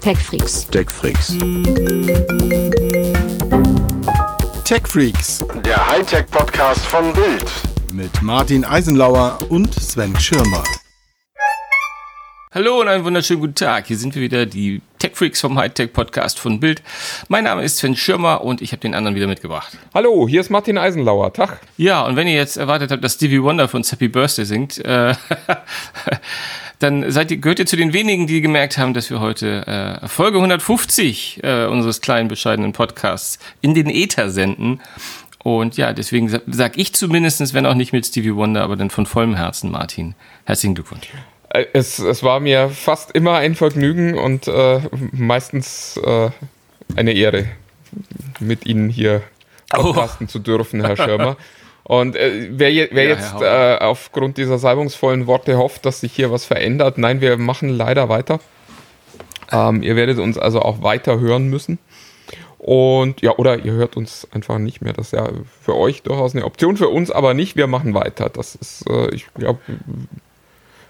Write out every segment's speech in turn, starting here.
TechFreaks. TechFreaks. TechFreaks Der Hightech-Podcast von Bild. mit Martin Eisenlauer und Sven Schirmer. Hallo und einen wunderschönen guten Tag. Hier sind wir wieder, die Tech Freaks vom Hightech Podcast von Bild. Mein Name ist Sven Schirmer und ich habe den anderen wieder mitgebracht. Hallo, hier ist Martin Eisenlauer. Tag. Ja, und wenn ihr jetzt erwartet habt, dass Stevie Wonder von Happy Birthday singt, äh, dann seid ihr, gehört ihr zu den wenigen, die gemerkt haben, dass wir heute äh, Folge 150 äh, unseres kleinen, bescheidenen Podcasts in den Äther senden. Und ja, deswegen sa sag ich zumindestens, wenn auch nicht mit Stevie Wonder, aber dann von vollem Herzen, Martin. Herzlichen Glückwunsch. Äh, Es, es war mir fast immer ein Vergnügen und äh, meistens äh, eine Ehre, mit Ihnen hier podcasten zu dürfen, Herr Schirmer. Und äh, wer, je, wer Ja, jetzt äh, aufgrund dieser salbungsvollen Worte hofft, dass sich hier was verändert, nein, wir machen leider weiter. Ähm, ihr werdet uns also auch weiter hören müssen. Und ja, oder ihr hört uns einfach nicht mehr. Das ist ja für euch durchaus eine Option, für uns aber nicht. Wir machen weiter. Das ist, äh, ich glaube,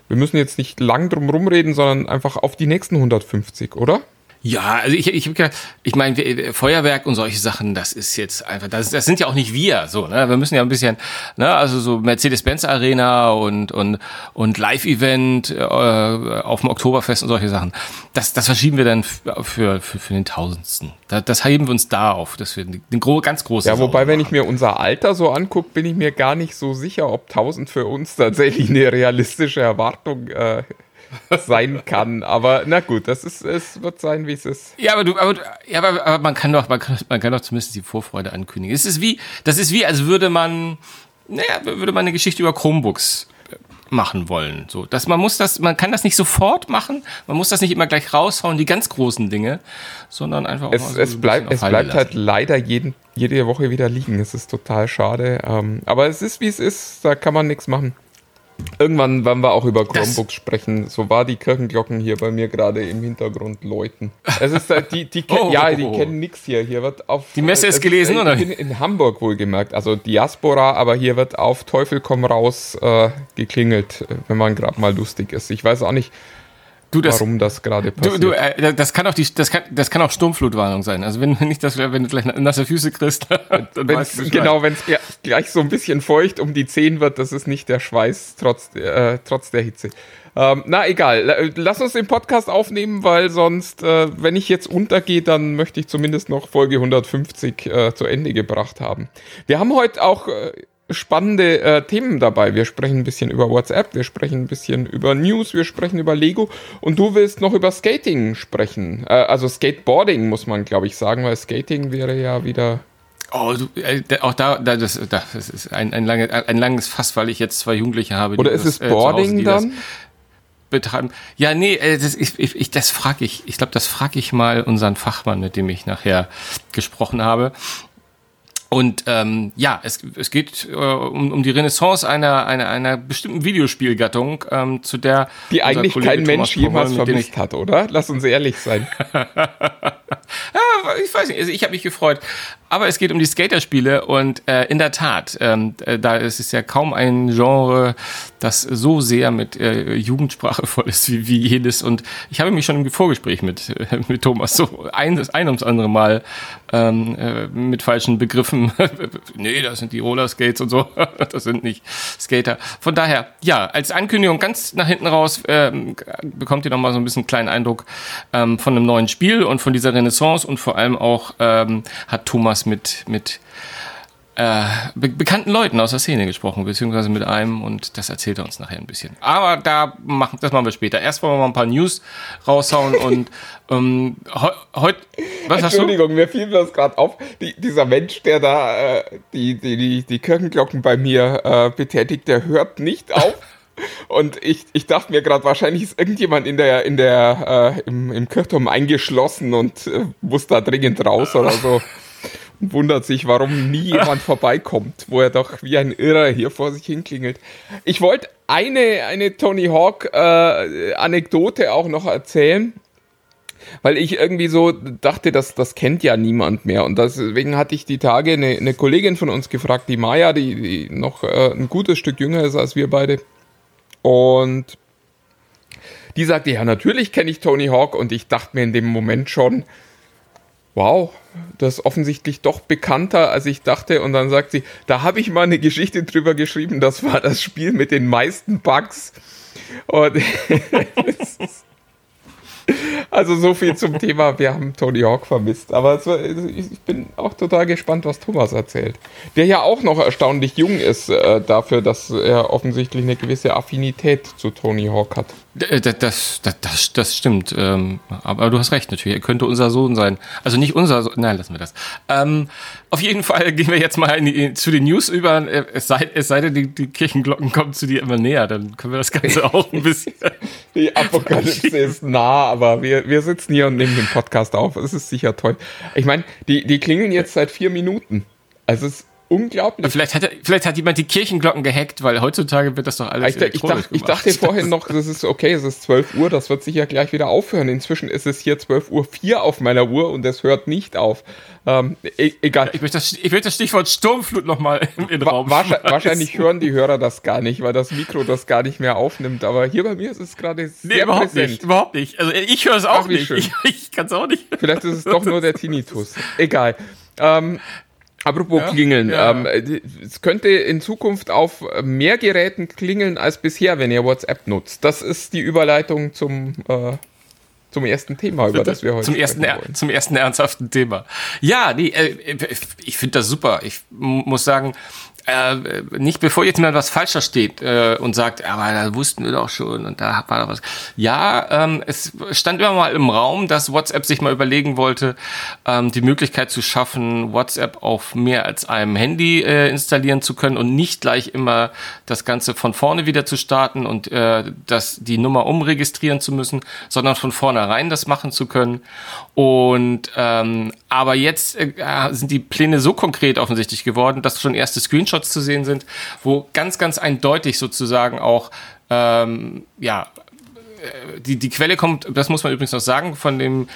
wir müssen jetzt nicht lang drum rumreden, sondern einfach auf die nächsten 150, oder? Ja, also ich, ich, ich meine, Feuerwerk und solche Sachen, das ist jetzt einfach, das, das sind ja auch nicht wir, so, ne? Wir müssen ja ein bisschen, ne, also so Mercedes-Benz Arena und, und, und Live-Event äh, auf dem Oktoberfest und solche Sachen. Das, das verschieben wir dann für, für, für, den Tausendsten. Das, das heben wir uns da auf, dass wir den gro ganz großen. Ja, wobei, wenn ich mir unser Alter so angucke, bin ich mir gar nicht so sicher, ob 1000 für uns tatsächlich eine realistische Erwartung äh, sein kann. Aber na gut, das ist, es wird sein, wie es ist. Ja, aber du, aber, ja, aber, aber man kann doch, man kann, man kann doch zumindest die Vorfreude ankündigen. Es ist wie, das ist wie, als würde man, naja, würde man eine Geschichte über Chromebooks machen wollen. So, dass man muss das, man kann das nicht sofort machen, man muss das nicht immer gleich raushauen, die ganz großen Dinge, sondern einfach auch mal Es, so es ein bleibt, es bleibt halt leider jeden, jede Woche wieder liegen. Es ist total schade. Ähm, aber es ist, wie es ist. Da kann man nichts machen. Irgendwann werden wir auch über Chromebooks sprechen. So war die Kirchenglocken hier bei mir gerade im Hintergrund läuten. Es ist halt die, die, Oh, ja, die oh. kennen nichts hier. Hier wird auf Die Messe ist es gelesen, ich oder? bin in Hamburg wohlgemerkt, also Diaspora, aber hier wird auf Teufel komm raus äh, geklingelt, wenn man gerade mal lustig ist. Ich weiß auch nicht, Du, das, warum das gerade Du, passiert. du, äh, das kann auch die, das kann, das kann auch Sturmflutwarnung sein. Also wenn nicht, das, wenn du gleich nasse Füße kriegst, dann Wenn's, du genau, wenn es gleich so ein bisschen feucht um die Zehen wird, das ist nicht der Schweiß trotz, äh, trotz der Hitze. Ähm, na egal, La- lass uns den Podcast aufnehmen, weil sonst, äh, wenn ich jetzt untergehe, dann möchte ich zumindest noch Folge 150 äh, zu Ende gebracht haben. Wir haben heute auch äh, spannende äh, Themen dabei. Wir sprechen ein bisschen über WhatsApp, wir sprechen ein bisschen über News, wir sprechen über Lego und du willst noch über Skating sprechen. Äh, also Skateboarding muss man, glaube ich, sagen, weil Skating wäre ja wieder Oh, du, äh, auch da, da das, da, das ist ein, ein, lange, ein langes Fass, weil ich jetzt zwei Jugendliche habe. die Oder ist das, es äh, Hause, Boarding das dann? Betreiben. Ja, nee, äh, das, ich, ich, das frage ich. Ich glaube, das frage ich mal unseren Fachmann, mit dem ich nachher gesprochen habe. Und ähm, ja, es, es geht äh, um, um die Renaissance einer, einer, einer bestimmten Videospielgattung, ähm, zu der Die eigentlich Kollege kein Mensch Thomas Powell, jemals vermisst hat, oder? Lass uns ehrlich sein. Ja, ich weiß nicht, also ich habe mich gefreut. Aber es geht um die Skaterspiele und äh, in der Tat, ähm, äh, da ist es ja kaum ein Genre, das so sehr mit äh, Jugendsprache voll ist wie, wie jedes. Und ich habe mich schon im Vorgespräch mit, äh, mit Thomas so ein, das ein ums andere Mal ähm, äh, mit falschen Begriffen. nee, das sind die Rollerskates und so. das sind nicht Skater. Von daher, ja, als Ankündigung ganz nach hinten raus ähm, bekommt ihr noch mal so ein bisschen einen kleinen Eindruck ähm, von einem neuen Spiel und von dieser Renaissance und vor allem auch ähm, hat Thomas mit, mit äh, be bekannten Leuten aus der Szene gesprochen, beziehungsweise mit einem und das erzählt er uns nachher ein bisschen. Aber da machen, das machen wir später. Erst wollen wir mal ein paar News raushauen und ähm, heute, was hast du? Entschuldigung, mir fiel das gerade auf. Die, dieser Mensch, der da äh, die, die, die, die Kirchenglocken bei mir äh, betätigt, der hört nicht auf. Und ich, ich dachte mir gerade, wahrscheinlich ist irgendjemand in der, in der, äh, im, im Kirchturm eingeschlossen und äh, muss da dringend raus oder so. Und wundert sich, warum nie jemand vorbeikommt, wo er doch wie ein Irrer hier vor sich hinklingelt. Ich wollte eine, eine Tony Hawk äh, auch noch erzählen weil ich irgendwie so dachte, dass das kennt ja niemand mehr. Und deswegen hatte ich die Tage eine, eine Kollegin von uns gefragt, die Maya, die, die noch äh, ein gutes Stück jünger ist als wir beide. Und die sagte, ja, natürlich kenne ich Tony Hawk und ich dachte mir in dem Moment schon, wow, das ist offensichtlich doch bekannter, als ich dachte. Und dann sagt sie, da habe ich mal eine Geschichte drüber geschrieben, das war das Spiel mit den meisten Bugs. Und also so viel zum Thema, wir haben Tony Hawk vermisst. Aber war, ich bin auch total gespannt, was Thomas erzählt. Der ja auch noch erstaunlich jung ist äh, dafür, dass er offensichtlich eine gewisse Affinität zu Tony Hawk hat. Äh, das, das, das, das stimmt. Ähm, aber du hast recht, natürlich. Er könnte unser Sohn sein. Also nicht unser Sohn. Nein, lassen wir das. Ähm, auf jeden Fall gehen wir jetzt mal die, zu den News über. Äh, es sei, es sei denn, die, die, Kirchenglocken kommen zu dir immer näher. Dann können wir das Ganze auch ein bisschen. die Apokalypse ist nah, aber wir, wir sitzen hier und nehmen den Podcast auf. Es ist sicher toll. Ich meine, die, die klingeln jetzt seit vier Minuten. Also es ist unglaublich. Vielleicht hat, vielleicht hat jemand die Kirchenglocken gehackt, weil heutzutage wird das doch alles ich, ich, dachte, ich dachte vorhin noch, das ist okay, es ist 12 Uhr, das wird sich ja gleich wieder aufhören. Inzwischen ist es hier 12 Uhr 4 auf meiner Uhr und es hört nicht auf. Ähm, e egal. Ich möchte, das, ich möchte das Stichwort Sturmflut nochmal in den Raum wahrscheinlich, wahrscheinlich hören die Hörer das gar nicht, weil das Mikro das gar nicht mehr aufnimmt. Aber hier bei mir ist es gerade sehr nee, überhaupt präsent. Nicht, überhaupt nicht. Also ich höre es auch Ach, nicht. Schön. Ich, ich kann es auch nicht. Vielleicht ist es doch nur der Tinnitus. Egal. Ähm, Apropos ja, klingeln, ja. Ähm, es könnte in Zukunft auf mehr Geräten klingeln als bisher, wenn ihr WhatsApp nutzt. Das ist die Überleitung zum, äh, zum ersten Thema, über das wir heute zum ersten, wollen. Zum ersten ernsthaften Thema. Ja, nee, äh, ich finde das super. Ich muss sagen, äh, nicht bevor jetzt jemand was falsch versteht äh, und sagt, aber da wussten wir doch schon und da war da was. Ja, ähm, es stand immer mal im Raum, dass WhatsApp sich mal überlegen wollte, ähm, die Möglichkeit zu schaffen, WhatsApp auf mehr als einem Handy äh, installieren zu können und nicht gleich immer das Ganze von vorne wieder zu starten und äh, das, die Nummer umregistrieren zu müssen, sondern von vornherein das machen zu können. Und ähm, aber jetzt äh, sind die Pläne so konkret offensichtlich geworden, dass schon erste Screenshots zu sehen sind, wo ganz, ganz eindeutig sozusagen auch ähm, ja äh, die, die Quelle kommt, das muss man übrigens noch sagen, von dem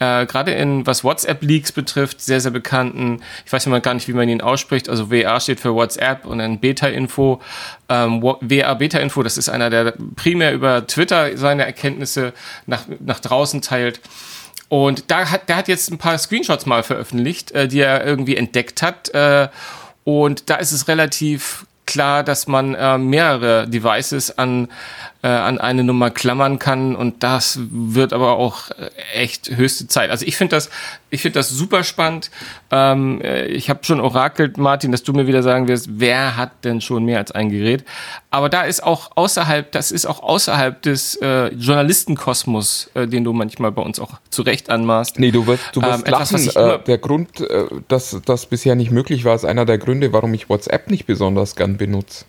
äh, gerade in was WhatsApp-Leaks betrifft, sehr, sehr bekannten, ich weiß immer gar nicht, wie man ihn ausspricht, also WA steht für WhatsApp und dann Beta-Info. Ähm, WA Beta-Info, das ist einer, der primär über Twitter seine Erkenntnisse nach, nach draußen teilt. Und da hat, der hat jetzt ein paar Screenshots mal veröffentlicht, äh, die er irgendwie entdeckt hat. Äh, und da ist es relativ klar, dass man äh, mehrere Devices an äh, an eine Nummer klammern kann und das wird aber auch äh, echt höchste Zeit. Also ich finde das, ich finde das super spannend. Ähm, äh, ich habe schon orakelt, Martin, dass du mir wieder sagen wirst, wer hat denn schon mehr als ein Gerät? Aber da ist auch außerhalb, das ist auch außerhalb des äh, Journalistenkosmos, äh, den du manchmal bei uns auch zurecht anmaßt. Nee, du wirst, du wirst ähm, lachen. Etwas, äh, der Grund, äh, dass das bisher nicht möglich war, ist einer der Gründe, warum ich WhatsApp nicht besonders gern benutze.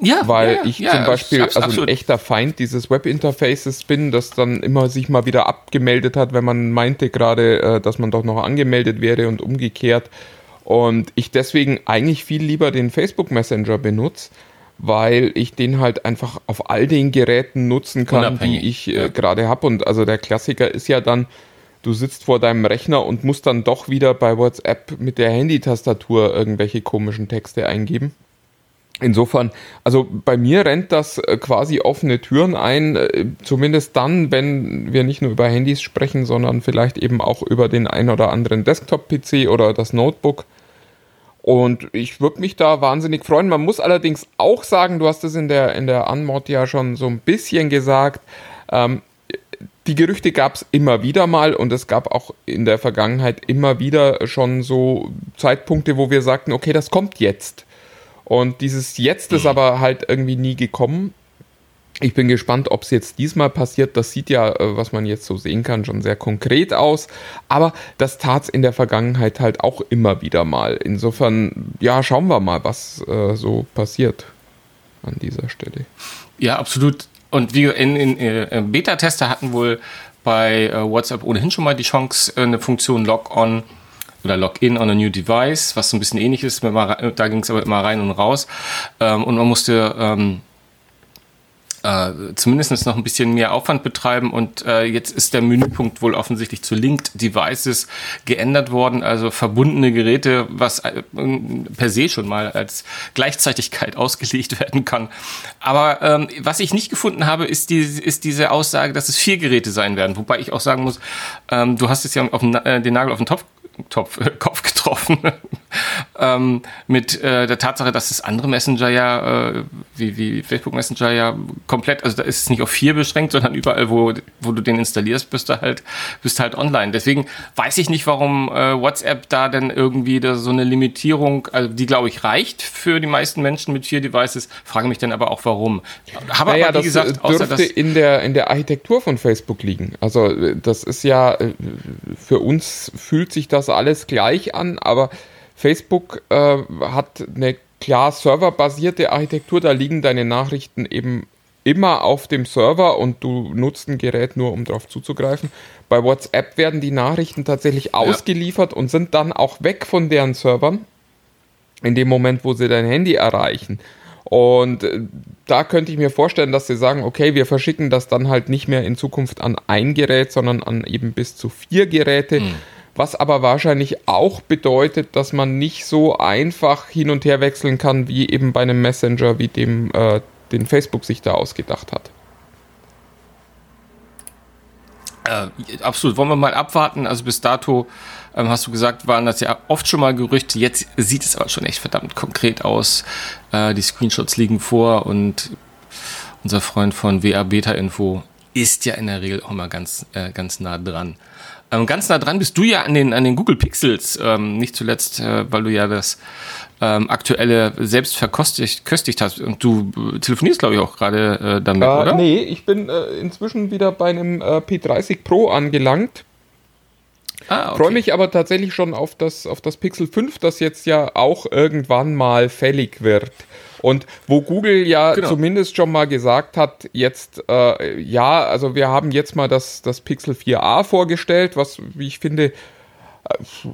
Ja, weil ja, ich ja, zum Beispiel also absolut. ein echter Feind dieses Webinterfaces bin, das dann immer sich mal wieder abgemeldet hat, wenn man meinte gerade, äh, dass man doch noch angemeldet wäre und umgekehrt. Und ich deswegen eigentlich viel lieber den Facebook Messenger benutze, weil ich den halt einfach auf all den Geräten nutzen kann, Unabhängig. die ich äh, ja. gerade habe. Und also der Klassiker ist ja dann, du sitzt vor deinem Rechner und musst dann doch wieder bei WhatsApp mit der Handy-Tastatur irgendwelche komischen Texte eingeben. Insofern, also bei mir rennt das äh, quasi offene Türen ein, äh, zumindest dann, wenn wir nicht nur über Handys sprechen, sondern vielleicht eben auch über den ein oder anderen Desktop-PC oder das Notebook. Und ich würde mich da wahnsinnig freuen. Man muss allerdings auch sagen, du hast es in der, in der Anmod ja schon so ein bisschen gesagt, ähm, die Gerüchte gab es immer wieder mal und es gab auch in der Vergangenheit immer wieder schon so Zeitpunkte, wo wir sagten, okay, das kommt jetzt. Und dieses Jetzt ist aber halt irgendwie nie gekommen. Ich bin gespannt, ob es jetzt diesmal passiert. Das sieht ja, äh, was man jetzt so sehen kann, schon sehr konkret aus. Aber das tat es in der Vergangenheit halt auch immer wieder mal. Insofern, ja, schauen wir mal, was äh, so passiert an dieser Stelle. Ja, absolut. Und wie in, in, in äh, Beta-Tester hatten wohl bei äh, WhatsApp ohnehin schon mal die Chance, äh, eine Funktion Log-on oder Login on a New Device, was so ein bisschen ähnlich ist. Da ging es aber immer rein und raus. Ähm, und man musste ähm, äh, zumindest noch ein bisschen mehr Aufwand betreiben und äh, jetzt ist der Menüpunkt wohl offensichtlich zu Linked Devices geändert worden, also verbundene Geräte, was äh, per se schon mal als Gleichzeitigkeit ausgelegt werden kann. Aber ähm, was ich nicht gefunden habe, ist, die, ist diese Aussage, dass es vier Geräte sein werden, wobei ich auch sagen muss, ähm, du hast es ja auf den, äh, den Nagel auf den Topf Topf, Kopf getroffen. ähm, mit äh, der Tatsache, dass das andere Messenger ja, äh, wie, wie Facebook Messenger ja komplett, also da ist es nicht auf vier beschränkt, sondern überall, wo, wo du den installierst, bist du halt, bist halt online. Deswegen weiß ich nicht, warum äh, WhatsApp da denn irgendwie da so eine Limitierung, also die glaube ich reicht für die meisten Menschen mit vier Devices, frage mich dann aber auch warum. Habe naja, aber, wie das gesagt, dürfte außer, in, der, in der Architektur von Facebook liegen. Also das ist ja, äh, für uns fühlt sich das alles gleich an, aber Facebook äh, hat eine klar serverbasierte Architektur, da liegen deine Nachrichten eben immer auf dem Server und du nutzt ein Gerät nur, um darauf zuzugreifen. Bei WhatsApp werden die Nachrichten tatsächlich ausgeliefert ja. und sind dann auch weg von deren Servern in dem Moment, wo sie dein Handy erreichen. Und äh, da könnte ich mir vorstellen, dass sie sagen, okay, wir verschicken das dann halt nicht mehr in Zukunft an ein Gerät, sondern an eben bis zu vier Geräte. Mhm was aber wahrscheinlich auch bedeutet, dass man nicht so einfach hin und her wechseln kann wie eben bei einem Messenger, wie dem äh, den Facebook sich da ausgedacht hat. Äh, absolut. Wollen wir mal abwarten? Also bis dato ähm, hast du gesagt, waren das ja oft schon mal Gerüchte. Jetzt sieht es aber schon echt verdammt konkret aus. Äh, die Screenshots liegen vor und unser Freund von WA Beta Info ist ja in der Regel auch mal ganz, äh, ganz nah dran. Ähm, ganz nah dran bist du ja an den, an den Google Pixels, ähm, nicht zuletzt, äh, weil du ja das ähm, aktuelle selbst verkostigt hast. Und du äh, telefonierst, glaube ich, auch gerade äh, damit, äh, oder? Nee, ich bin äh, inzwischen wieder bei einem äh, P30 Pro angelangt. Ah, okay. Freue mich aber tatsächlich schon auf das, auf das Pixel 5, das jetzt ja auch irgendwann mal fällig wird. Und wo Google ja genau. zumindest schon mal gesagt hat, jetzt, äh, ja, also wir haben jetzt mal das, das Pixel 4a vorgestellt, was, wie ich finde, äh,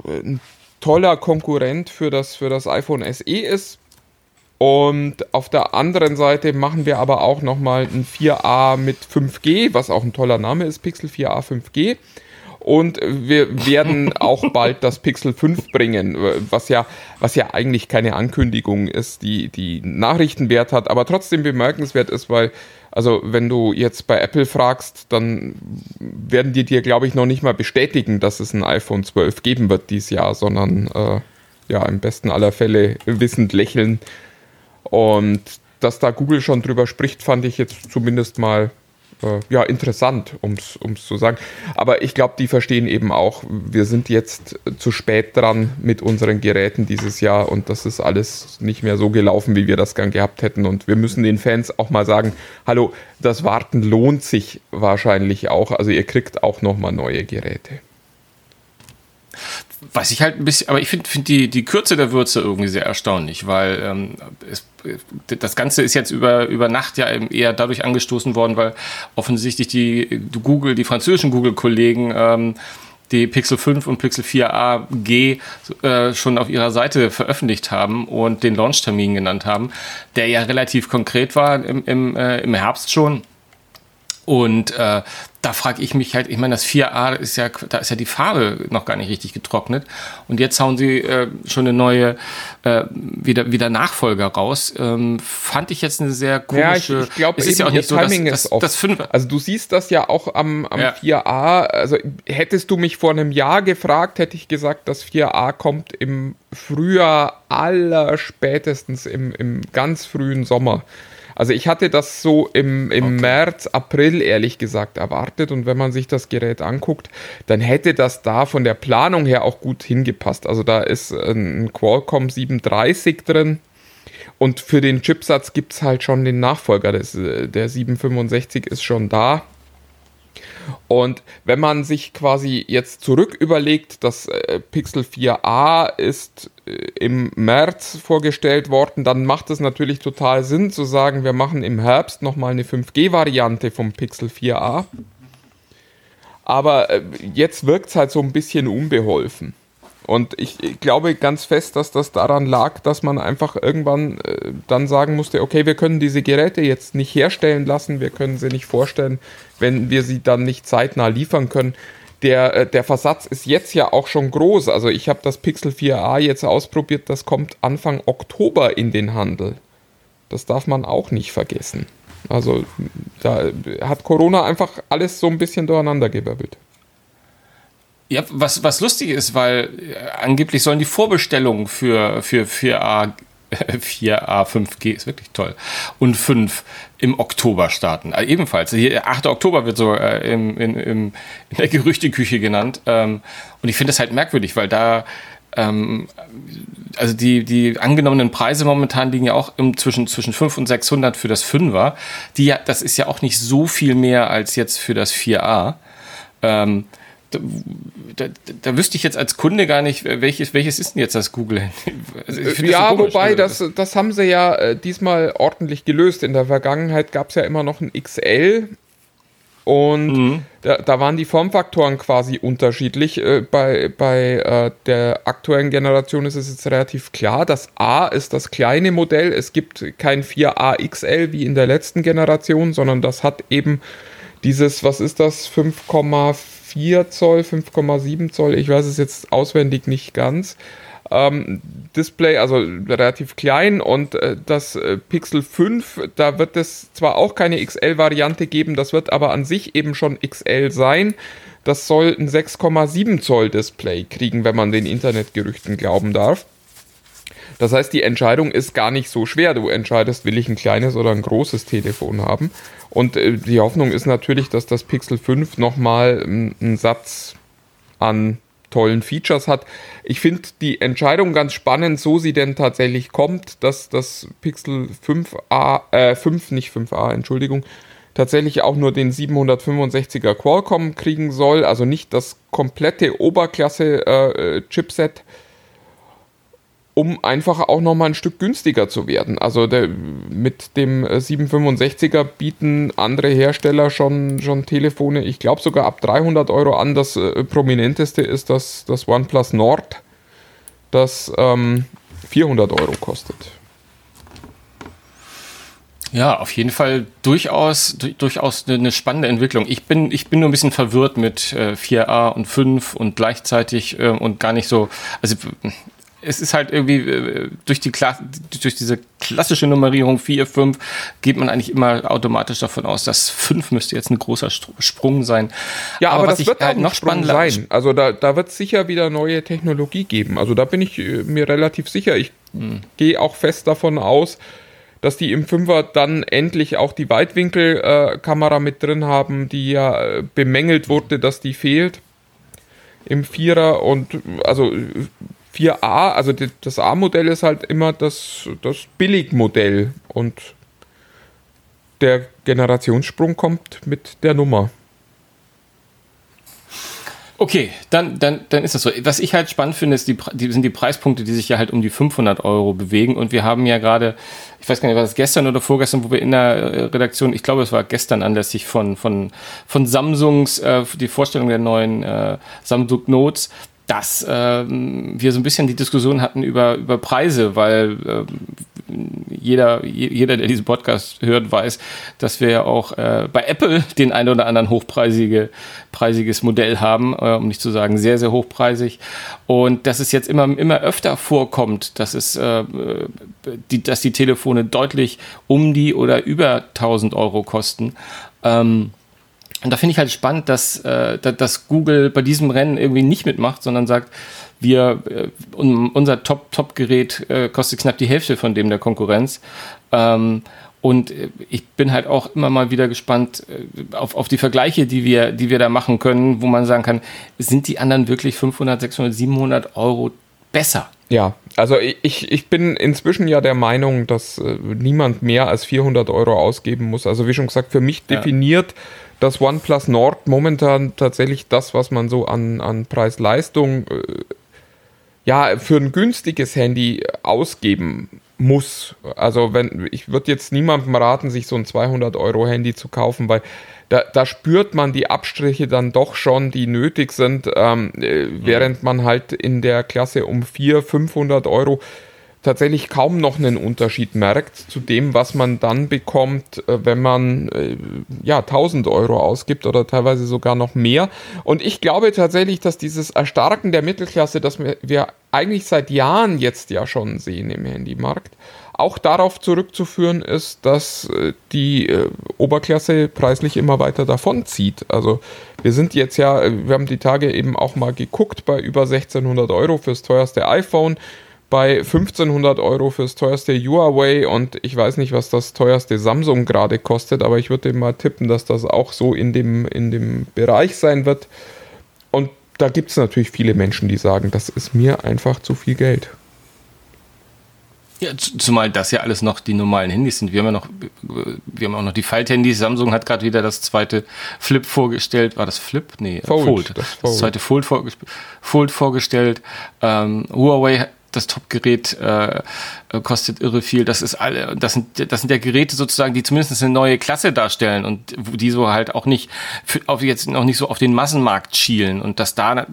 ein toller Konkurrent für das, für das iPhone SE ist. Und auf der anderen Seite machen wir aber auch nochmal ein 4a mit 5G, was auch ein toller Name ist, Pixel 4a 5G. Und wir werden auch bald das Pixel 5 bringen, was ja, was ja eigentlich keine Ankündigung ist, die, die Nachrichtenwert hat, aber trotzdem bemerkenswert ist, weil, also wenn du jetzt bei Apple fragst, dann werden die dir, glaube ich, noch nicht mal bestätigen, dass es ein iPhone 12 geben wird dieses Jahr, sondern äh, ja, im besten aller Fälle wissend lächeln. Und dass da Google schon drüber spricht, fand ich jetzt zumindest mal äh, ja, interessant, um es zu sagen. Aber ich glaube, die verstehen eben auch, wir sind jetzt zu spät dran mit unseren Geräten dieses Jahr und das ist alles nicht mehr so gelaufen, wie wir das gern gehabt hätten. Und wir müssen den Fans auch mal sagen, hallo, das Warten lohnt sich wahrscheinlich auch. Also ihr kriegt auch nochmal neue Geräte. Was ich halt ein bisschen, aber ich finde find die, die Kürze der Würze irgendwie sehr erstaunlich, weil ähm, es, das Ganze ist jetzt über, über Nacht ja eher dadurch angestoßen worden, weil offensichtlich die, die Google, die französischen Google-Kollegen ähm, die Pixel 5 und Pixel 4a G äh, schon auf ihrer Seite veröffentlicht haben und den Launchtermin genannt haben, der ja relativ konkret war im, im, äh, im Herbst schon. Und äh, da frage ich mich halt, ich meine, das 4a ist ja, da ist ja die Farbe noch gar nicht richtig getrocknet. Und jetzt hauen sie äh, schon eine neue, äh, wieder, wieder Nachfolger raus. Ähm, fand ich jetzt eine sehr komische. Ja, ich, ich glaube, es ist ja auch nicht so, Timing dass, ist das, das Also du siehst das ja auch am, am ja. 4a. Also hättest du mich vor einem Jahr gefragt, hätte ich gesagt, das 4a kommt im Frühjahr aller spätestens im, im ganz frühen Sommer. Also ich hatte das so im, im okay. März, April ehrlich gesagt erwartet und wenn man sich das Gerät anguckt, dann hätte das da von der Planung her auch gut hingepasst. Also da ist ein Qualcomm 730 drin. Und für den Chipsatz gibt es halt schon den Nachfolger. Das, der 765 ist schon da. Und wenn man sich quasi jetzt zurück überlegt, das äh, Pixel 4a ist äh, im März vorgestellt worden, dann macht es natürlich total Sinn zu sagen, wir machen im Herbst nochmal eine 5G-Variante vom Pixel 4a. Aber äh, jetzt wirkt es halt so ein bisschen unbeholfen. Und ich, ich glaube ganz fest, dass das daran lag, dass man einfach irgendwann äh, dann sagen musste, okay, wir können diese Geräte jetzt nicht herstellen lassen, wir können sie nicht vorstellen, wenn wir sie dann nicht zeitnah liefern können. Der, äh, der Versatz ist jetzt ja auch schon groß. Also ich habe das Pixel 4a jetzt ausprobiert, das kommt Anfang Oktober in den Handel. Das darf man auch nicht vergessen. Also da hat Corona einfach alles so ein bisschen durcheinandergewirbelt. Ja, was, was lustig ist, weil äh, angeblich sollen die Vorbestellungen für, für 4A 4A, 5G ist wirklich toll. Und 5 im Oktober starten. Also ebenfalls. Hier, 8. Oktober wird so äh, im, in, im, in der Gerüchteküche genannt. Ähm, und ich finde das halt merkwürdig, weil da ähm, also die, die angenommenen Preise momentan liegen ja auch im, zwischen, zwischen 5 und 600 für das 5er. Die ja, das ist ja auch nicht so viel mehr als jetzt für das 4A. Ähm, da, da, da, wüsste ich jetzt als Kunde gar nicht, welches, welches ist denn jetzt das Google? Also ja, so wobei, das, das haben sie ja äh, diesmal ordentlich gelöst. In der Vergangenheit gab es ja immer noch ein XL und mhm. da, da, waren die Formfaktoren quasi unterschiedlich. Äh, bei bei äh, der aktuellen Generation ist es jetzt relativ klar. Das A ist das kleine Modell. Es gibt kein 4A XL wie in der letzten Generation, sondern das hat eben dieses, was ist das, 5,4 Zoll, 5,7 Zoll, ich weiß es jetzt auswendig nicht ganz ähm, Display, also relativ klein und äh, das äh, Pixel 5, da wird es zwar auch keine XL-Variante geben, das wird aber an sich eben schon XL sein. Das soll ein 6,7 Zoll Display kriegen, wenn man den Internetgerüchten glauben darf. Das heißt, die Entscheidung ist gar nicht so schwer. Du entscheidest, will ich ein kleines oder ein großes Telefon haben. Und äh, die Hoffnung ist natürlich, dass das Pixel 5 nochmal einen Satz an tollen Features hat. Ich finde die Entscheidung ganz spannend, so sie denn tatsächlich kommt, dass das Pixel 5a, äh, 5, nicht 5a, Entschuldigung, tatsächlich auch nur den 765er Qualcomm kriegen soll, also nicht das komplette Oberklasse-Chipset. Äh, um einfach auch noch mal ein Stück günstiger zu werden. Also der, mit dem 765er bieten andere Hersteller schon, schon Telefone, ich glaube sogar ab 300 Euro an. Das äh, prominenteste ist das, das OnePlus Nord, das ähm, 400 Euro kostet. Ja, auf jeden Fall durchaus, durchaus eine spannende Entwicklung. Ich bin, ich bin nur ein bisschen verwirrt mit äh, 4a und 5 und gleichzeitig äh, und gar nicht so, also es ist halt irgendwie äh, durch, die Kla durch diese klassische Nummerierung 4, 5 geht man eigentlich immer automatisch davon aus, dass 5 müsste jetzt ein großer Sprung sein. Ja, aber, aber das wird halt noch spannender sein. Also da, da wird es sicher wieder neue Technologie geben. Also da bin ich äh, mir relativ sicher. Ich hm. gehe auch fest davon aus, dass die im 5er dann endlich auch die Weitwinkelkamera mit drin haben, die ja bemängelt wurde, dass die fehlt im Vierer und also 4a, also das A-Modell ist halt immer das, das Billigmodell und der Generationssprung kommt mit der Nummer. Okay, dann, dann, dann ist das so. Was ich halt spannend finde, ist die, die, sind die Preispunkte, die sich ja halt um die 500 Euro bewegen. Und wir haben ja gerade, ich weiß gar nicht, war das gestern oder vorgestern, wo wir in der äh, Redaktion, ich glaube, es war gestern anlässlich von, von, von Samsungs, äh, die Vorstellung der neuen äh, Samsung Notes, dass ähm, wir so ein bisschen die Diskussion hatten über, über Preise, weil ähm, jeder, jeder, der diesen Podcast hört, weiß, dass wir ja auch äh, bei Apple den ein oder anderen hochpreisige, preisiges Modell haben, äh, um nicht zu sagen sehr, sehr hochpreisig. Und dass es jetzt immer, immer öfter vorkommt, dass es, äh, die, dass die Telefone deutlich um die oder über 1000 Euro kosten. Ähm, und da finde ich halt spannend, dass, äh, dass Google bei diesem Rennen irgendwie nicht mitmacht, sondern sagt, wir, äh, unser Top-Top-Gerät äh, kostet knapp die Hälfte von dem der Konkurrenz. Ähm, und äh, ich bin halt auch immer mal wieder gespannt äh, auf, auf die Vergleiche, die wir, die wir da machen können, wo man sagen kann, sind die anderen wirklich 500, 600, 700 Euro besser? Ja, also ich, ich bin inzwischen ja der Meinung, dass äh, niemand mehr als 400 Euro ausgeben muss. Also wie schon gesagt, für mich definiert ja das OnePlus Nord momentan tatsächlich das, was man so an, an Preis-Leistung äh, ja, für ein günstiges Handy ausgeben muss. Also wenn ich würde jetzt niemandem raten, sich so ein 200 Euro Handy zu kaufen, weil da, da spürt man die Abstriche dann doch schon, die nötig sind, ähm, äh, während man halt in der Klasse um 400, 500 Euro tatsächlich kaum noch einen Unterschied merkt zu dem, was man dann bekommt, äh, wenn man äh, ja 1000 Euro ausgibt oder teilweise sogar noch mehr. Und ich glaube tatsächlich, dass dieses Erstarken der Mittelklasse, das wir eigentlich seit Jahren jetzt ja schon sehen im Handymarkt, auch darauf zurückzuführen ist, dass äh, die Oberklasse preislich immer weiter davonzieht. Also wir sind jetzt ja, wir haben die Tage eben auch mal geguckt bei über 1600 Euro fürs teuerste iPhone bei 1500 Euro fürs teuerste Huawei und ich weiß nicht, was das teuerste Samsung gerade kostet, aber ich würde mal tippen, dass das auch so in dem, in dem Bereich sein wird. Und da gibt es natürlich viele Menschen, die sagen, das ist mir einfach zu viel Geld. Ja, zumal das ja alles noch die normalen Handys sind. Wir haben ja noch, wir haben auch noch die Falthandys. Samsung hat gerade wieder das zweite Flip vorgestellt. War das Flip? Nee, Fold. Fold. Das, Fold. das zweite Fold, Fold vorgestellt. Ähm, Huawei das Top-Gerät äh, kostet irre viel. Das ist alle, das sind, das sind ja Geräte sozusagen, die zumindest eine neue Klasse darstellen und die so halt auch nicht, für, auf jetzt noch nicht so auf den Massenmarkt schielen und dass da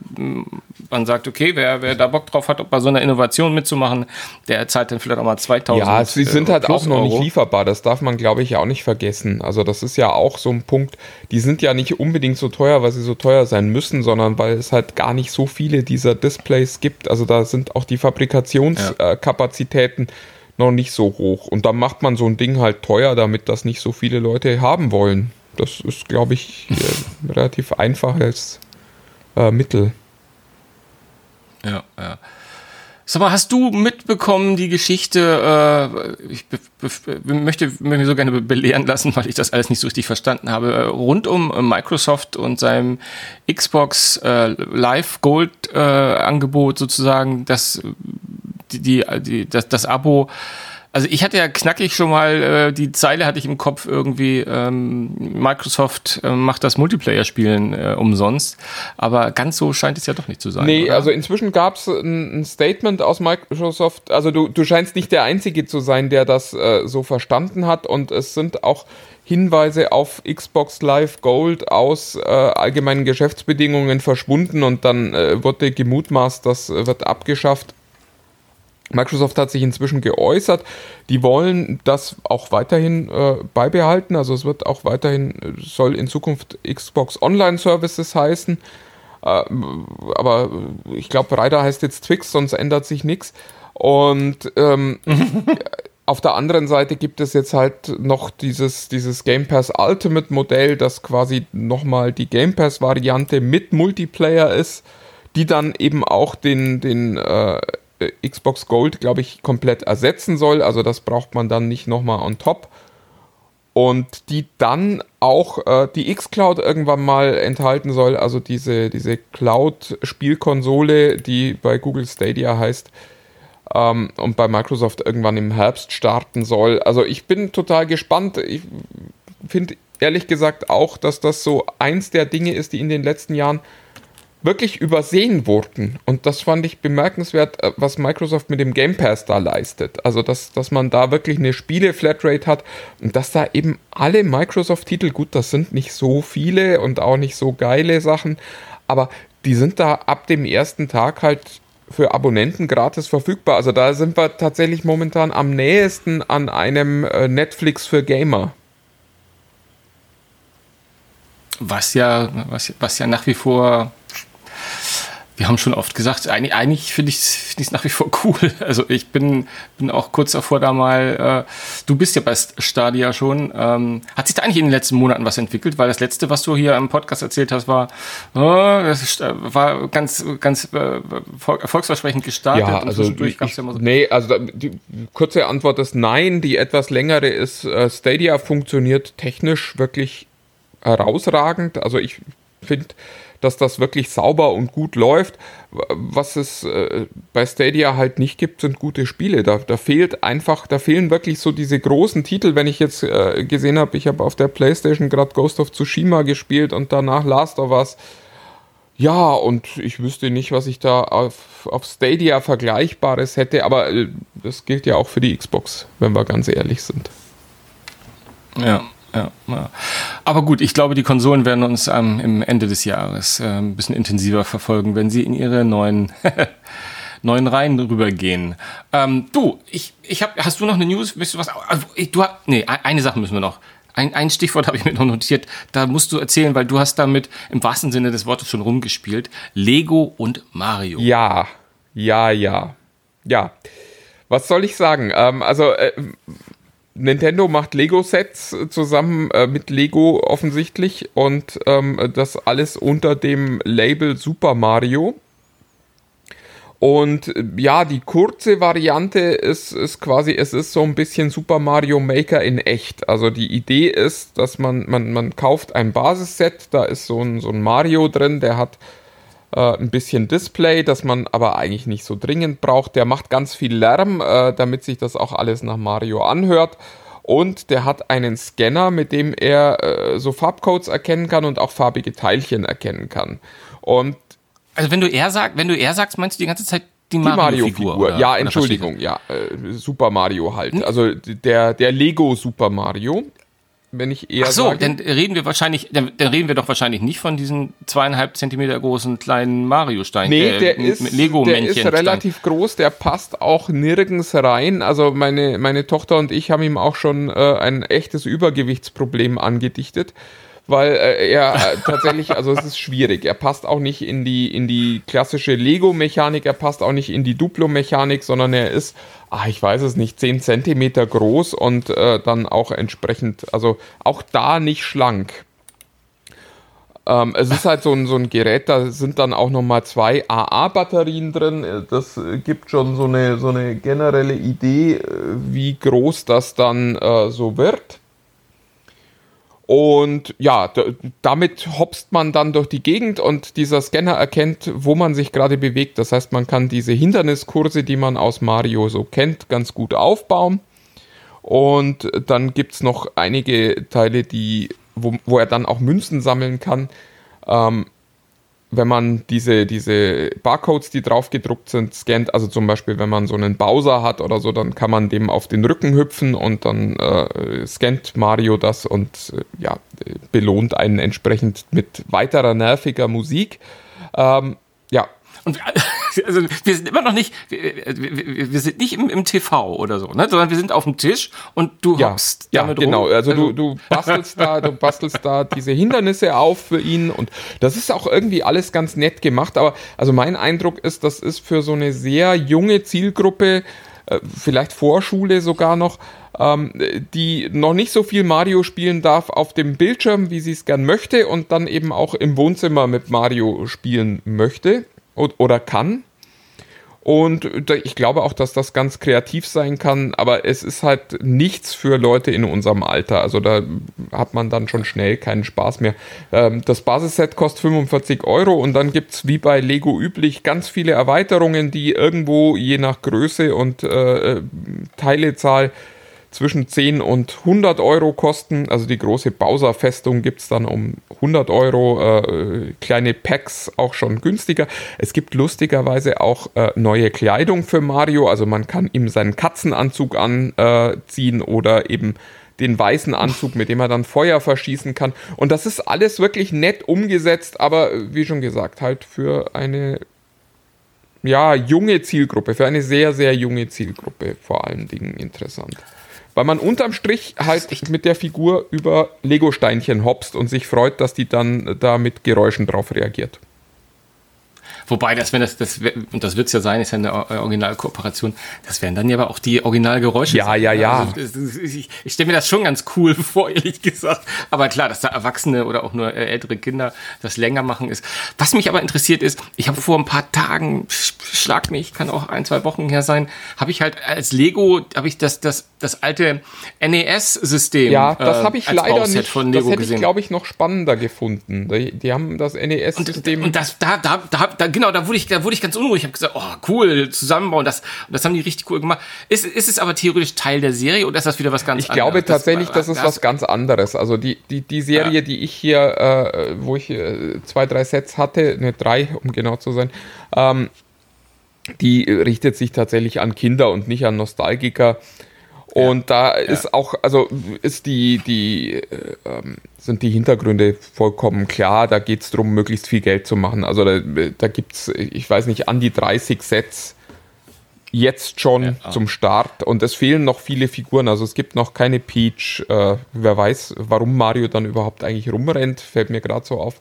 man sagt, okay, wer, wer da Bock drauf hat, bei so einer Innovation mitzumachen, der zahlt dann vielleicht auch mal 2000 Ja, sie sind halt auch noch nicht lieferbar. Das darf man, glaube ich, auch nicht vergessen. Also das ist ja auch so ein Punkt. Die sind ja nicht unbedingt so teuer, weil sie so teuer sein müssen, sondern weil es halt gar nicht so viele dieser Displays gibt. Also da sind auch die Fabrikationskapazitäten ja. noch nicht so hoch. Und da macht man so ein Ding halt teuer, damit das nicht so viele Leute haben wollen. Das ist, glaube ich, relativ einfaches äh, Mittel. Ja, ja. Sag mal, hast du mitbekommen die Geschichte, äh, ich möchte mich so gerne belehren lassen, weil ich das alles nicht so richtig verstanden habe, äh, rund um Microsoft und seinem Xbox äh, Live Gold äh, Angebot sozusagen, dass die, die das, das Abo also ich hatte ja knackig schon mal, äh, die Zeile hatte ich im Kopf irgendwie, ähm, Microsoft äh, macht das Multiplayer-Spielen äh, umsonst, aber ganz so scheint es ja doch nicht zu sein. Nee, oder? also inzwischen gab es ein, ein, Statement aus Microsoft, also du, du scheinst nicht der Einzige zu sein, der das äh, so verstanden hat und es sind auch Hinweise auf Xbox Live Gold aus äh, allgemeinen Geschäftsbedingungen verschwunden und dann äh, wurde gemutmaßt, das wird abgeschafft. Microsoft hat sich inzwischen geäußert, die wollen das auch weiterhin äh, beibehalten. Also es wird auch weiterhin, soll in Zukunft Xbox Online Services heißen. Äh, aber ich glaube, Reiter heißt jetzt Twix, sonst ändert sich nichts. Und ähm, auf der anderen Seite gibt es jetzt halt noch dieses, dieses Game Pass Ultimate Modell, das quasi nochmal die Game Pass Variante mit Multiplayer ist, die dann eben auch den, den äh, äh, Xbox Gold, glaube ich, komplett ersetzen soll. Also das braucht man dann nicht nochmal on top. Und die dann auch äh, die X-Cloud irgendwann mal enthalten soll, also diese, diese Cloud-Spielkonsole, die bei Google Stadia heißt ähm, und bei Microsoft irgendwann im Herbst starten soll. Also ich bin total gespannt. Ich finde ehrlich gesagt auch, dass das so eins der Dinge ist, die in den letzten Jahren wirklich übersehen wurden. Und das fand ich bemerkenswert, äh, was Microsoft mit dem Game Pass da leistet. Also, dass, dass man da wirklich eine Spiele-Flatrate hat und dass da eben alle Microsoft-Titel, gut, das sind nicht so viele und auch nicht so geile Sachen, aber die sind da ab dem ersten Tag halt für Abonnenten gratis verfügbar. Also da sind wir tatsächlich momentan am nähesten an einem äh, Netflix für Gamer. Was ja, was, was ja nach wie vor wir haben schon oft gesagt, eigentlich, eigentlich finde ich es nach wie vor cool. Also ich bin, bin auch kurz davor da mal, äh, du bist ja bei Stadia schon. Ähm, hat sich da eigentlich in den letzten Monaten was entwickelt? Weil das letzte, was du hier im Podcast erzählt hast, war, oh, das war ganz, ganz äh, erfolgsversprechend gestartet. Ja, also, ich, ja so nee, also die kurze Antwort ist nein. Die etwas längere ist, äh, Stadia funktioniert technisch wirklich herausragend. Also ich finde, dass das wirklich sauber und gut läuft. Was es äh, bei Stadia halt nicht gibt, sind gute Spiele. Da, da fehlt einfach, da fehlen wirklich so diese großen Titel. Wenn ich jetzt äh, gesehen habe, ich habe auf der PlayStation gerade Ghost of Tsushima gespielt und danach Last of Us. Ja, und ich wüsste nicht, was ich da auf, auf Stadia Vergleichbares hätte, aber äh, das gilt ja auch für die Xbox, wenn wir ganz ehrlich sind. Ja. Ja, ja. Aber gut, ich glaube, die Konsolen werden uns ähm, Ende des Jahres äh, ein bisschen intensiver verfolgen, wenn sie in ihre neuen, neuen Reihen rübergehen. Ähm, du, ich, ich hab, hast du noch eine News? Willst du was? Also, ich, du, nee, eine Sache müssen wir noch. Ein, ein Stichwort habe ich mir noch notiert. Da musst du erzählen, weil du hast damit im wahrsten Sinne des Wortes schon rumgespielt. Lego und Mario. Ja, ja, ja, ja. Was soll ich sagen? Ähm, also äh, Nintendo macht Lego-Sets zusammen äh, mit Lego offensichtlich und ähm, das alles unter dem Label Super Mario. Und äh, ja, die kurze Variante ist, ist quasi, es ist so ein bisschen Super Mario Maker in echt. Also die Idee ist, dass man, man, man kauft ein Basisset, da ist so ein, so ein Mario drin, der hat äh, ein bisschen Display, das man aber eigentlich nicht so dringend braucht. Der macht ganz viel Lärm, äh, damit sich das auch alles nach Mario anhört. Und der hat einen Scanner, mit dem er äh, so Farbcodes erkennen kann und auch farbige Teilchen erkennen kann. Und also wenn du er sagst, wenn du er sagst, meinst du die ganze Zeit die Mario-Figur? Mario ja, Entschuldigung, ja, äh, Super Mario halt. Also der, der Lego Super Mario wenn ich eher Ach so, sage. dann reden wir wahrscheinlich, dann, dann, reden wir doch wahrscheinlich nicht von diesen zweieinhalb Zentimeter großen kleinen Mario-Stein. Nee, äh, der ist, der ist relativ groß, der passt auch nirgends rein. Also meine, meine Tochter und ich haben ihm auch schon äh, ein echtes Übergewichtsproblem angedichtet weil äh, er äh, tatsächlich, also es ist schwierig. Er passt auch nicht in die, in die klassische Lego-Mechanik, er passt auch nicht in die Duplo-Mechanik, sondern er ist, ach, ich weiß es nicht, 10 Zentimeter groß und äh, dann auch entsprechend, also auch da nicht schlank. Ähm, es ist halt so ein, so ein Gerät, da sind dann auch nochmal zwei AA-Batterien drin. Das gibt schon so eine, so eine generelle Idee, äh, wie groß das dann äh, so wird. Und ja, damit hopst man dann durch die Gegend und dieser Scanner erkennt, wo man sich gerade bewegt. Das heißt, man kann diese Hinderniskurse, die man aus Mario so kennt, ganz gut aufbauen. Und dann gibt es noch einige Teile, die, wo, wo, er dann auch Münzen sammeln kann. Ähm, wenn man diese, diese Barcodes, die drauf gedruckt sind, scannt, also zum Beispiel, wenn man so einen Bowser hat oder so, dann kann man dem auf den Rücken hüpfen und dann äh, scannt Mario das und äh, ja, belohnt einen entsprechend mit weiterer nerviger Musik. Ähm, ja, und also wir sind immer noch nicht, wir, wir, wir sind nicht im, im, TV oder so, ne? sondern wir sind auf dem Tisch und du ja, hockst ja, damit genau. Rum. Also, also du, du bastelst da, du bastelst da diese Hindernisse auf für ihn und das ist auch irgendwie alles ganz nett gemacht. Aber also mein Eindruck ist, das ist für so eine sehr junge Zielgruppe, äh, vielleicht Vorschule sogar noch, ähm, die noch nicht so viel Mario spielen darf auf dem Bildschirm, wie sie es gern möchte und dann eben auch im Wohnzimmer mit Mario spielen möchte oder kann. Und ich glaube auch, dass das ganz kreativ sein kann, aber es ist halt nichts für Leute in unserem Alter. Also da hat man dann schon schnell keinen Spaß mehr. Ähm, das Basisset kostet 45 Euro und dann gibt es wie bei Lego üblich ganz viele Erweiterungen, die irgendwo je nach Größe und äh, Teilezahl zwischen 10 und 100 Euro kosten. Also die große Bowser-Festung gibt es dann um 100 Euro, äh, kleine Packs auch schon günstiger. Es gibt lustigerweise auch äh, neue Kleidung für Mario, also man kann ihm seinen Katzenanzug anziehen oder eben den weißen Anzug, mit dem er dann Feuer verschießen kann. Und das ist alles wirklich nett umgesetzt, aber wie schon gesagt, halt für eine ja, junge Zielgruppe, für eine sehr, sehr junge Zielgruppe vor allen Dingen interessant. Weil man unterm Strich halt mit der Figur über Lego-Steinchen hopst und sich freut, dass die dann da mit Geräuschen drauf reagiert. Wobei, das, wenn das, das, und das wird es ja sein, ist ja eine Originalkooperation, das wären dann ja aber auch die Originalgeräusche. Ja, ja, ja. Also, ich, ich stelle mir das schon ganz cool vor, ehrlich gesagt. Aber klar, dass da Erwachsene oder auch nur äh, ältere Kinder das länger machen ist. Was mich aber interessiert ist, ich habe vor ein paar Tagen, schlag mich, kann auch ein, zwei Wochen her sein, habe ich halt als Lego, habe ich das, das, das alte NES-System. Ja, das habe ich äh, leider Bauset nicht. Von Lego das hätte ich, glaube ich, noch spannender gefunden. Die, die haben das NES-System. Und, und, das, da, da, da, da genau, da wurde ich, da wurde ich ganz unruhig. Ich habe gesagt, oh cool, zusammenbauen, das, das haben die richtig cool gemacht. Ist, ist es aber theoretisch Teil der Serie oder ist das wieder was ganz ich anderes? Ich glaube tatsächlich, das, das ist was ganz anderes. Also die, die, die Serie, ja. die ich hier, äh, wo ich äh, zwei, drei Sets hatte, ne drei, um genau zu sein, ähm, die richtet sich tatsächlich an Kinder und nicht an Nostalgiker. Und ja, da ist ja. auch, also ist die, die, äh, ähm, sind die Hintergründe vollkommen klar. Da geht es darum, möglichst viel Geld zu machen. Also da, da gibt es, ich weiß nicht, an die 30 Sets jetzt schon ja. zum Start. Und es fehlen noch viele Figuren. Also es gibt noch keine Peach. Äh, wer weiß, warum Mario dann überhaupt eigentlich rumrennt, fällt mir gerade so auf.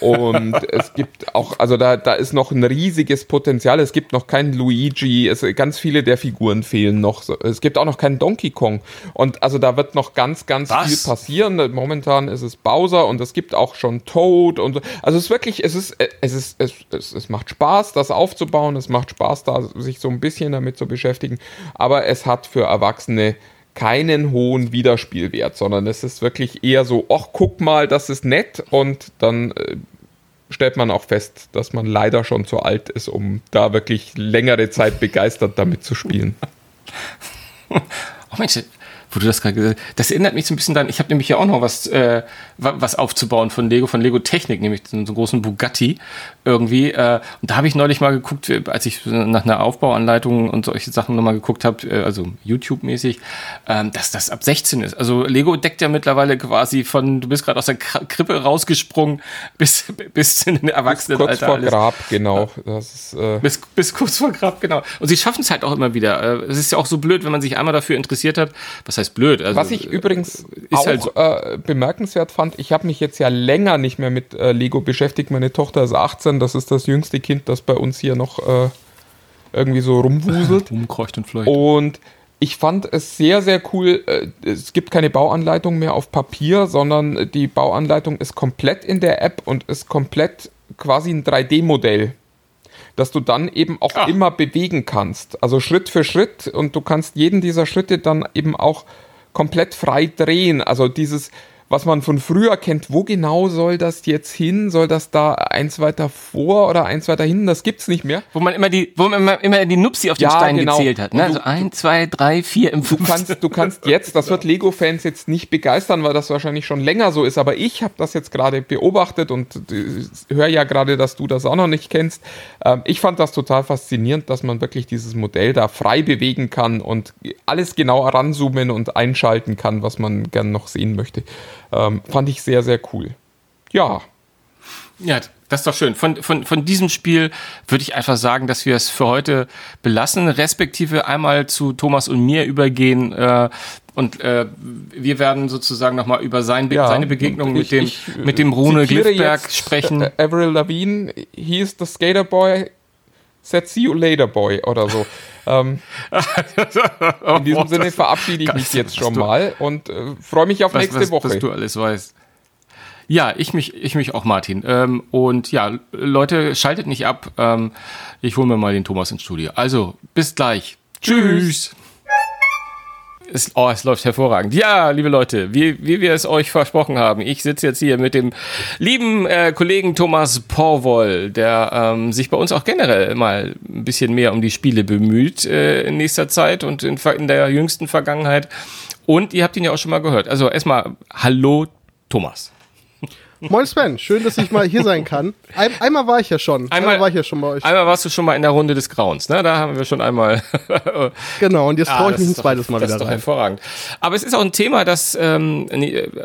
Und es gibt auch, also da, da ist noch ein riesiges Potenzial. Es gibt noch keinen Luigi, es, ganz viele der Figuren fehlen noch. Es gibt auch noch keinen Donkey Kong. Und also da wird noch ganz, ganz Was? viel passieren. Momentan ist es Bowser und es gibt auch schon Toad und so. Also es ist wirklich, es ist, es ist, es, es, es macht Spaß, das aufzubauen. Es macht Spaß, da sich so ein bisschen damit zu beschäftigen. Aber es hat für Erwachsene keinen hohen Wiederspielwert, sondern es ist wirklich eher so, ach, guck mal, das ist nett und dann äh, stellt man auch fest, dass man leider schon zu alt ist, um da wirklich längere Zeit begeistert damit zu spielen. Oh Mensch, wo du das gerade gesagt hast. Das erinnert mich so ein bisschen dann, ich habe nämlich ja auch noch was, äh, was aufzubauen von Lego, von Lego Technik, nämlich so einen großen Bugatti irgendwie. Äh, und da habe ich neulich mal geguckt, als ich nach einer Aufbauanleitung und solche Sachen nochmal geguckt habe, äh, also YouTube-mäßig, äh, dass das ab 16 ist. Also Lego deckt ja mittlerweile quasi von, du bist gerade aus der Krippe rausgesprungen bis, bis in den Erwachsenenalter. Bis kurz vor alles. Grab, genau. Das ist, äh bis, bis kurz vor Grab, genau. Und sie schaffen es halt auch immer wieder. Äh, es ist ja auch so blöd, wenn man sich einmal dafür interessiert hat. Was heißt blöd? Also, Was ich übrigens auch halt so. äh, bemerkenswert fand, ich habe mich jetzt ja länger nicht mehr mit äh, Lego beschäftigt. Meine Tochter ist 18, das ist das jüngste Kind, das bei uns hier noch äh, irgendwie so rumwuselt. Rumkreucht und fleucht. Und ich fand es sehr, sehr cool. Äh, es gibt keine Bauanleitung mehr auf Papier, sondern die Bauanleitung ist komplett in der App und ist komplett quasi ein 3D-Modell dass du dann eben auch ah. immer bewegen kannst. Also Schritt für Schritt und du kannst jeden dieser Schritte dann eben auch komplett frei drehen. Also dieses, was man von früher kennt, wo genau soll das jetzt hin? Soll das da eins weiter vor oder eins weiter hinten? Das gibt's nicht mehr. Wo man immer die, wo man immer, immer die Nupsi auf den ja, Stein genau. gezählt hat. Ne? Du, also eins, zwei, drei, vier im Du kannst, du kannst jetzt, das wird Lego-Fans jetzt nicht begeistern, weil das wahrscheinlich schon länger so ist, aber ich habe das jetzt gerade beobachtet und äh, höre ja gerade, dass du das auch noch nicht kennst. Ähm, ich fand das total faszinierend, dass man wirklich dieses Modell da frei bewegen kann und alles genau heranzoomen und einschalten kann, was man gern noch sehen möchte. Ähm, fand ich sehr, sehr cool. Ja. Ja, das ist doch schön. Von, von, von diesem Spiel würde ich einfach sagen, dass wir es für heute belassen, respektive einmal zu Thomas und mir übergehen. Äh, und äh, wir werden sozusagen nochmal über sein, ja, seine Begegnung ich, mit dem, ich, mit dem Rune Gliffberg sprechen. Äh, Avril Lavigne, is the skater boy, said see you later boy oder so. ähm, in diesem Sinne verabschiede ich mich jetzt schon mal und äh, freue mich auf was, nächste was, Woche. Was du alles weißt. Ja, ich mich, ich mich auch, Martin. Ähm, und ja, Leute, schaltet nicht ab. Ähm, ich hole mir mal den Thomas ins Studio. Also, bis gleich. Tschüss. Es, oh, es läuft hervorragend. Ja, liebe Leute, wie, wie wir es euch versprochen haben, ich sitze jetzt hier mit dem lieben äh, Kollegen Thomas Porwoll, der ähm, sich bei uns auch generell mal ein bisschen mehr um die Spiele bemüht äh, in nächster Zeit und in, in der jüngsten Vergangenheit. Und ihr habt ihn ja auch schon mal gehört. Also erstmal, hallo Thomas. Moin Sven, schön, dass ich mal hier sein kann. Ein, einmal war ich ja schon. Einmal, einmal, war ich ja schon bei euch. Einmal warst du schon mal in der Runde des Grauens, ne? Da haben wir schon einmal. genau, und jetzt traue ich mich ein zweites Mal das wieder ist doch rein. hervorragend. Aber es ist auch ein Thema, das, ähm,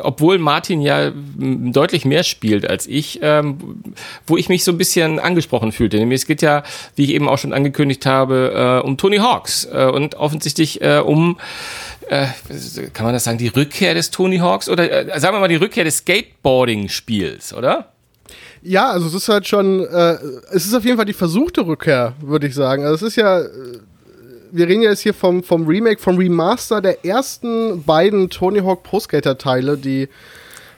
obwohl Martin ja deutlich mehr spielt als ich, ähm, wo ich mich so ein bisschen angesprochen fühlte. Nämlich es geht ja, wie ich eben auch schon angekündigt habe, äh, um Tony Hawks äh, und offensichtlich äh, um äh, kann man das sagen, die Rückkehr des Tony Hawks oder äh, sagen wir mal die Rückkehr des Skateboarding-Spiels, oder? Ja, also es ist halt schon, äh, es ist auf jeden Fall die versuchte Rückkehr, würde ich sagen. Also es ist ja, äh, wir reden ja jetzt hier vom, vom Remake, vom Remaster der ersten beiden Tony Hawk Pro Skater Teile, die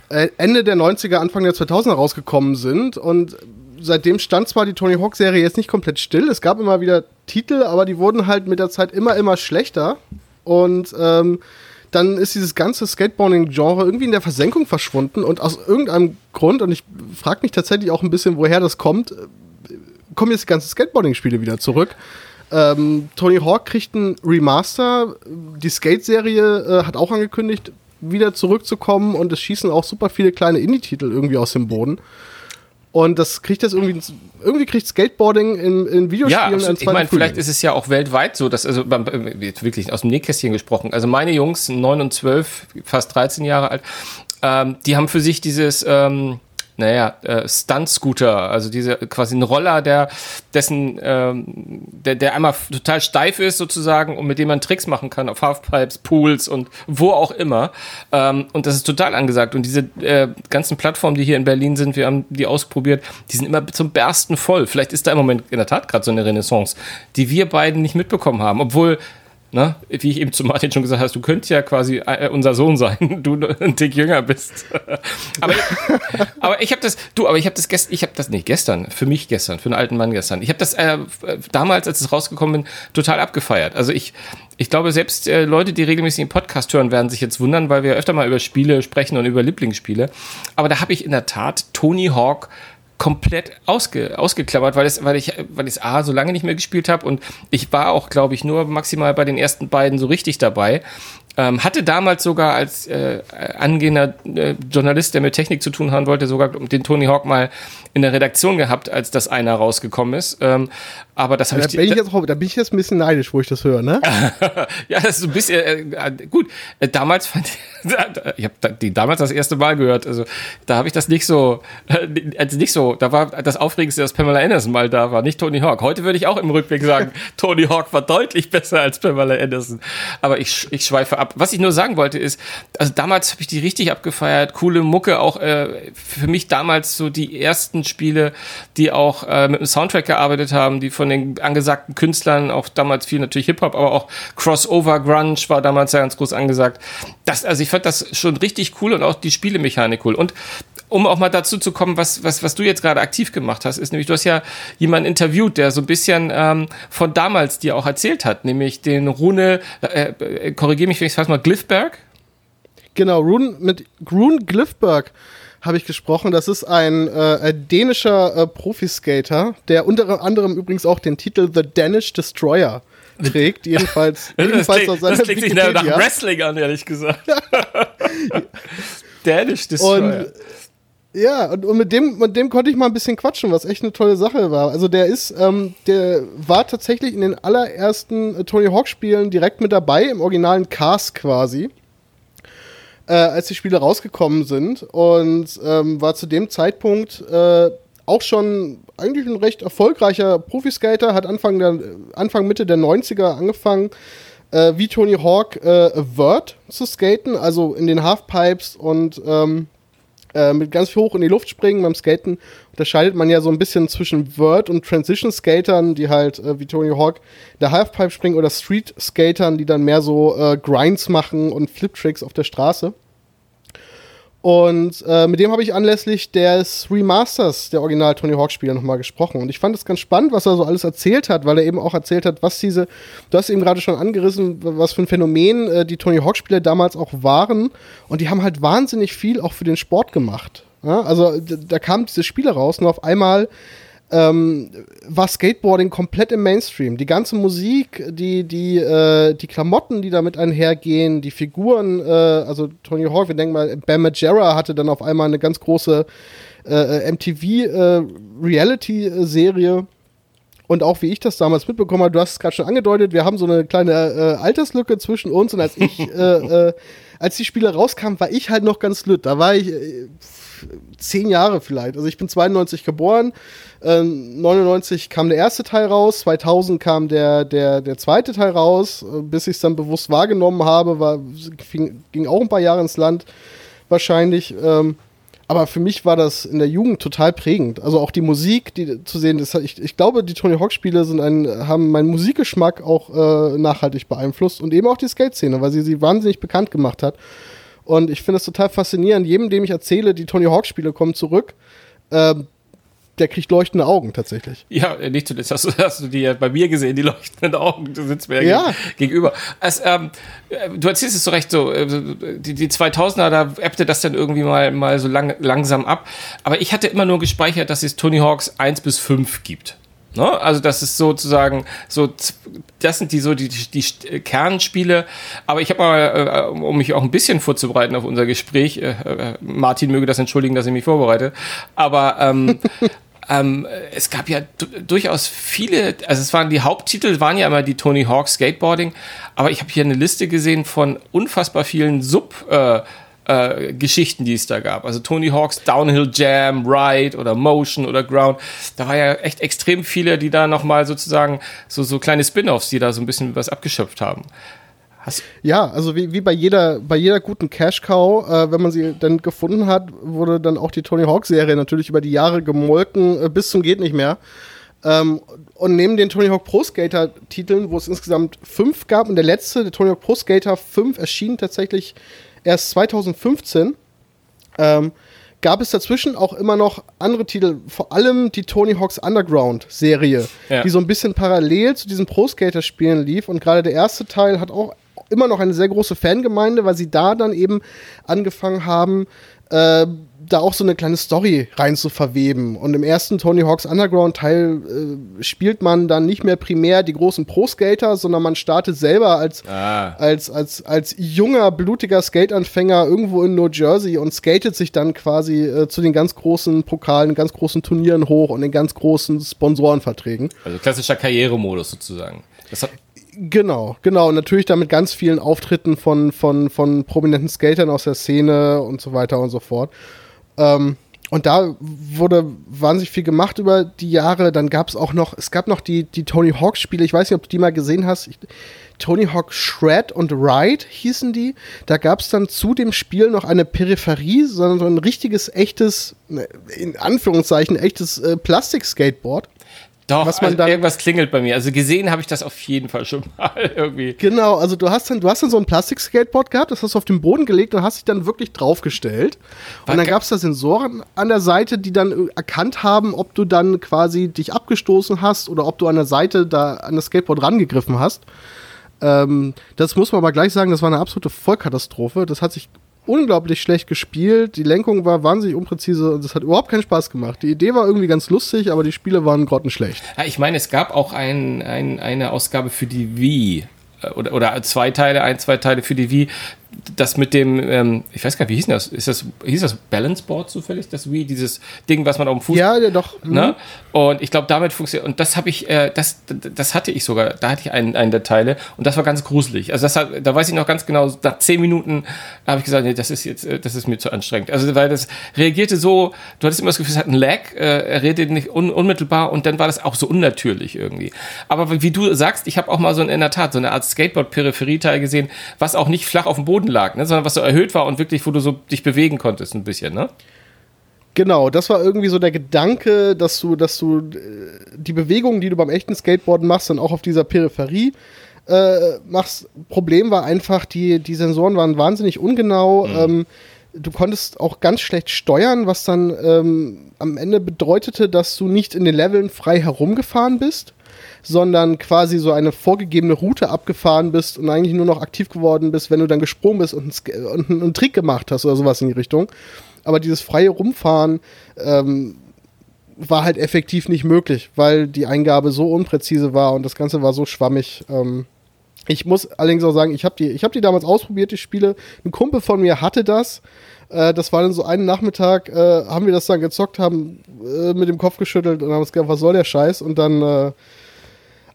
äh, Ende der 90er, Anfang der 2000er rausgekommen sind und seitdem stand zwar die Tony Hawk Serie jetzt nicht komplett still, es gab immer wieder Titel, aber die wurden halt mit der Zeit immer, immer schlechter. Und ähm, dann ist dieses ganze Skateboarding-Genre irgendwie in der Versenkung verschwunden und aus irgendeinem Grund, und ich frage mich tatsächlich auch ein bisschen, woher das kommt, kommen jetzt die ganzen Skateboarding-Spiele wieder zurück. Ähm, Tony Hawk kriegt ein Remaster. Die Skate-Serie äh, hat auch angekündigt, wieder zurückzukommen und es schießen auch super viele kleine Indie-Titel irgendwie aus dem Boden. Und das kriegt das irgendwie, irgendwie kriegt Skateboarding in, in Videospielen Ja, ich meine, vielleicht ist es ja auch weltweit so, dass, also äh, jetzt wirklich aus dem Nähkästchen gesprochen, also meine Jungs, 9 und 12, fast 13 Jahre alt, ähm, die haben für sich dieses, ähm, naja, äh, Stunt-Scooter, also diese quasi ein Roller, der dessen, ähm, der, der einmal total steif ist sozusagen und mit dem man Tricks machen kann auf Halfpipes, Pools und wo auch immer. Ähm, und das ist total angesagt. Und diese äh, ganzen Plattformen, die hier in Berlin sind, wir haben die ausprobiert, die sind immer zum Bersten voll. Vielleicht ist da im Moment in der Tat gerade so eine Renaissance, die wir beiden nicht mitbekommen haben, obwohl Ne? Wie ich eben zu Martin schon gesagt hast, du könntest ja quasi äh, unser Sohn sein, du ein Tick jünger bist. aber, aber ich habe das, du, aber ich habe das gestern, ich habe das nicht gestern, für mich gestern, für einen alten Mann gestern. Ich habe das äh, damals, als es rausgekommen bin, total abgefeiert. Also ich, ich glaube, selbst äh, Leute, die regelmäßig den Podcast hören, werden sich jetzt wundern, weil wir öfter mal über Spiele sprechen und über Lieblingsspiele. Aber da habe ich in der Tat Tony Hawk komplett ausge, ausgeklammert, weil es, weil ich, weil ich A so lange nicht mehr gespielt habe und ich war auch, glaube ich, nur maximal bei den ersten beiden so richtig dabei. Ähm, hatte damals sogar als äh, angehender äh, Journalist, der mit Technik zu tun haben wollte, sogar den Tony Hawk mal in der Redaktion gehabt, als das einer rausgekommen ist. Ähm, aber das habe Da ich bin ich, jetzt, da bin ich jetzt ein bisschen neidisch, wo ich das höre, ne? ja, das ist so ein bisschen äh, äh, gut. Äh, damals fand ich, ich habe die damals das erste Mal gehört. Also da habe ich das nicht so, äh, also nicht so. Da war das Aufregendste, dass Pamela Anderson mal da war, nicht Tony Hawk. Heute würde ich auch im Rückblick sagen, Tony Hawk war deutlich besser als Pamela Anderson. Aber ich, ich schweife ab. Was ich nur sagen wollte ist, also damals habe ich die richtig abgefeiert, coole Mucke, auch äh, für mich damals so die ersten Spiele, die auch äh, mit dem Soundtrack gearbeitet haben, die von den angesagten Künstlern, auch damals viel natürlich Hip-Hop, aber auch Crossover Grunge war damals ja ganz groß angesagt. Das, also ich fand das schon richtig cool und auch die Spielemechanik cool. Und um auch mal dazu zu kommen, was, was, was du jetzt gerade aktiv gemacht hast, ist nämlich, du hast ja jemanden interviewt, der so ein bisschen ähm, von damals dir auch erzählt hat, nämlich den Rune, äh, äh, korrigiere mich, wenn ich es falsch mal, Glyphberg? Genau, Rune, mit Rune Glifberg habe ich gesprochen. Das ist ein, äh, ein dänischer äh, Profiskater, der unter anderem übrigens auch den Titel The Danish Destroyer trägt. Jedenfalls, Das jedenfalls klingt, das klingt sich nach. Wrestling an, ehrlich gesagt. Danish Destroyer. Und ja, und, und mit, dem, mit dem konnte ich mal ein bisschen quatschen, was echt eine tolle Sache war. Also der ist, ähm, der war tatsächlich in den allerersten äh, Tony Hawk-Spielen direkt mit dabei, im originalen Cast quasi, äh, als die Spiele rausgekommen sind. Und ähm, war zu dem Zeitpunkt äh, auch schon eigentlich ein recht erfolgreicher Profiskater, hat Anfang, der, Anfang Mitte der 90er angefangen, äh, wie Tony Hawk äh, Vert zu skaten, also in den Halfpipes und ähm, äh, mit ganz hoch in die Luft springen. Beim Skaten unterscheidet man ja so ein bisschen zwischen Vert und Transition Skatern, die halt äh, wie Tony Hawk der Halfpipe springen oder Street Skatern, die dann mehr so äh, Grinds machen und Flip-Tricks auf der Straße. Und äh, mit dem habe ich anlässlich des Remasters der Original Tony Hawk Spiele nochmal gesprochen. Und ich fand es ganz spannend, was er so alles erzählt hat, weil er eben auch erzählt hat, was diese, du hast eben gerade schon angerissen, was für ein Phänomen äh, die Tony Hawk Spiele damals auch waren. Und die haben halt wahnsinnig viel auch für den Sport gemacht. Ja? Also da kamen diese Spiele raus und auf einmal ähm, war Skateboarding komplett im Mainstream. Die ganze Musik, die, die, äh, die Klamotten, die damit einhergehen, die Figuren, äh, also Tony Hawk, wir denken mal, Bam Margera hatte dann auf einmal eine ganz große äh, MTV-Reality-Serie. und auch wie ich das damals mitbekommen habe, du hast es gerade schon angedeutet, wir haben so eine kleine äh, Alterslücke zwischen uns und als ich, äh, äh, als die Spiele rauskamen, war ich halt noch ganz lütt. Da war ich äh, zehn Jahre vielleicht. Also ich bin 92 geboren, ähm, 99 kam der erste Teil raus, 2000 kam der, der, der zweite Teil raus, äh, bis ich es dann bewusst wahrgenommen habe, war, fing, ging auch ein paar Jahre ins Land wahrscheinlich. Ähm, aber für mich war das in der Jugend total prägend. Also auch die Musik, die zu sehen, das, ich, ich glaube, die Tony Hawk-Spiele haben meinen Musikgeschmack auch äh, nachhaltig beeinflusst und eben auch die Skate-Szene, weil sie sie wahnsinnig bekannt gemacht hat. Und ich finde es total faszinierend. Jedem, dem ich erzähle, die Tony Hawk-Spiele kommen zurück, ähm, der kriegt leuchtende Augen tatsächlich. Ja, nicht zuletzt hast du, hast du die ja bei mir gesehen, die leuchtenden Augen. Du sitzt mir Ja. geg- gegenüber. Also, ähm, äh, du erzählst es so recht so, äh, die, die 2000er, da ebbte das dann irgendwie mal, mal so lang, langsam ab. Aber ich hatte immer nur gespeichert, dass es Tony Hawks 1 bis 5 gibt. Ne? Also das ist sozusagen so, das sind die so die, die, die Kernspiele. Aber ich habe mal, äh, um mich auch ein bisschen vorzubereiten auf unser Gespräch, äh, äh Martin möge das entschuldigen, dass ich mich vorbereite. Aber ähm, ähm, es gab ja durchaus viele, also es waren die Haupttitel waren ja immer die Tony Hawk Skateboarding, aber ich habe hier eine Liste gesehen von unfassbar vielen Sub äh, äh, Geschichten, die es da gab. Also Tony Hawks Downhill Jam, Ride oder Motion oder Ground. Da war ja echt extrem viele, die da nochmal sozusagen so, so kleine Spin-offs, die da so ein bisschen was abgeschöpft haben. Hast ja, also wie, wie bei jeder, bei jeder guten Cash-Cow, äh, wenn man sie dann gefunden hat, wurde dann auch die Tony Hawk-Serie natürlich über die Jahre gemolken, äh, bis zum geht nicht mehr. Ähm, und neben den Tony Hawk Pro Skater-Titeln, wo es insgesamt fünf gab, und der letzte, der Tony Hawk Pro Skater 5, erschien tatsächlich erst 2015. Ähm, gab es dazwischen auch immer noch andere Titel, vor allem die Tony Hawk's Underground Serie, ja. die so ein bisschen parallel zu diesen Pro Skater Spielen lief und gerade der erste Teil hat auch immer noch eine sehr große Fangemeinde, weil sie da dann eben angefangen haben, äh, da auch so eine kleine Story rein zu verweben. Und im ersten Tony Hawk's Underground Teil äh, spielt man dann nicht mehr primär die großen Pro-Skater, sondern man startet selber als, ah. als, als, als junger, blutiger Skate-Anfänger irgendwo in New Jersey und skatet sich dann quasi äh, zu den ganz großen Pokalen, ganz großen Turnieren hoch und den ganz großen Sponsorenverträgen. Also klassischer Karrieremodus sozusagen. Das hat Genau, genau. Und natürlich dann mit ganz vielen Auftritten von, von, von prominenten Skatern aus der Szene und so weiter und so fort. Ähm, und da wurde wahnsinnig viel gemacht über die Jahre. Dann gab es auch noch, es gab noch die, die Tony Hawk Spiele. Ich weiß nicht, ob du die mal gesehen hast. Ich, Tony Hawk Shred und Ride hießen die. Da gab es dann zu dem Spiel noch eine Peripherie, sondern so ein richtiges, echtes, ne, in Anführungszeichen, echtes äh, Plastik-Skateboard. Doch, was man also dann, irgendwas klingelt bei mir. Also gesehen habe ich das auf jeden Fall schon mal irgendwie. Genau, also du hast dann, du hast dann so ein Plastik-Skateboard gehabt, das hast du auf den Boden gelegt und hast dich dann wirklich draufgestellt. Und dann gab es da Sensoren an der Seite, die dann erkannt haben, ob du dann quasi dich abgestoßen hast oder ob du an der Seite da an das Skateboard rangegriffen hast. Ähm, das muss man aber gleich sagen, das war eine absolute Vollkatastrophe. Das hat sich unglaublich schlecht gespielt. Die Lenkung war wahnsinnig unpräzise und es hat überhaupt keinen Spaß gemacht. Die Idee war irgendwie ganz lustig, aber die Spiele waren grottenschlecht. Ja, ich meine, es gab auch ein, ein, eine Ausgabe für die Wii äh, oder, oder zwei Teile, ein, zwei Teile für die Wii, das mit dem, ähm, ich weiß gar nicht, wie hieß das? Ist das, hieß das Balance Board zufällig, das Wii, dieses Ding, was man auf dem Fuß. Ja, ja doch. Ne? Mhm. Und ich glaube, damit funktioniert. Und das habe ich, äh, das, das hatte ich sogar, da hatte ich einen, einen der Teile und das war ganz gruselig. Also das hat, da weiß ich noch ganz genau, nach zehn Minuten habe ich gesagt, nee, das ist jetzt, äh, das ist mir zu anstrengend. Also weil das reagierte so, du hattest immer das Gefühl, es hat einen Lag, äh, er redete nicht un, unmittelbar und dann war das auch so unnatürlich irgendwie. Aber wie du sagst, ich habe auch mal so in der Tat so eine Art Skateboard-Peripherieteil gesehen, was auch nicht flach auf dem Boden Boden lag, ne? sondern was so erhöht war und wirklich, wo du so dich bewegen konntest ein bisschen, ne? Genau, das war irgendwie so der Gedanke, dass du, dass du äh, die Bewegungen, die du beim echten Skateboarden machst, dann auch auf dieser Peripherie äh, machst. Problem war einfach, die, die Sensoren waren wahnsinnig ungenau. Mhm. Ähm, du konntest auch ganz schlecht steuern, was dann ähm, am Ende bedeutete, dass du nicht in den Leveln frei herumgefahren bist, sondern quasi so eine vorgegebene Route abgefahren bist und eigentlich nur noch aktiv geworden bist, wenn du dann gesprungen bist und einen, einen Trick gemacht hast oder sowas in die Richtung. Aber dieses freie Rumfahren ähm, war halt effektiv nicht möglich, weil die Eingabe so unpräzise war und das Ganze war so schwammig. Ähm, ich muss allerdings auch sagen, ich habe die, hab die damals ausprobiert, die Spiele. Ein Kumpel von mir hatte das. Äh, das war dann so einen Nachmittag, äh, haben wir das dann gezockt, haben äh, mit dem Kopf geschüttelt und haben uns gedacht, was soll der Scheiß? Und dann äh,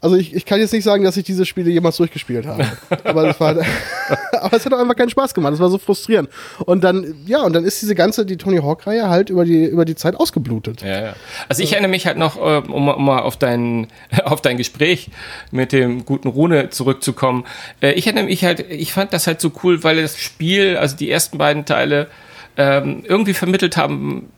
also ich, ich kann jetzt nicht sagen, dass ich diese Spiele jemals durchgespielt habe. aber, das war, aber es hat auch einfach keinen Spaß gemacht. Es war so frustrierend. Und dann, ja, und dann ist diese ganze, die Tony Hawk-Reihe halt über die, über die Zeit ausgeblutet. Ja, ja. Also ich erinnere mich halt noch, äh, um, um mal auf dein, auf dein Gespräch mit dem guten Rune zurückzukommen. Äh, ich erinnere mich halt, ich fand das halt so cool, weil das Spiel, also die ersten beiden Teile, ähm, irgendwie vermittelt haben,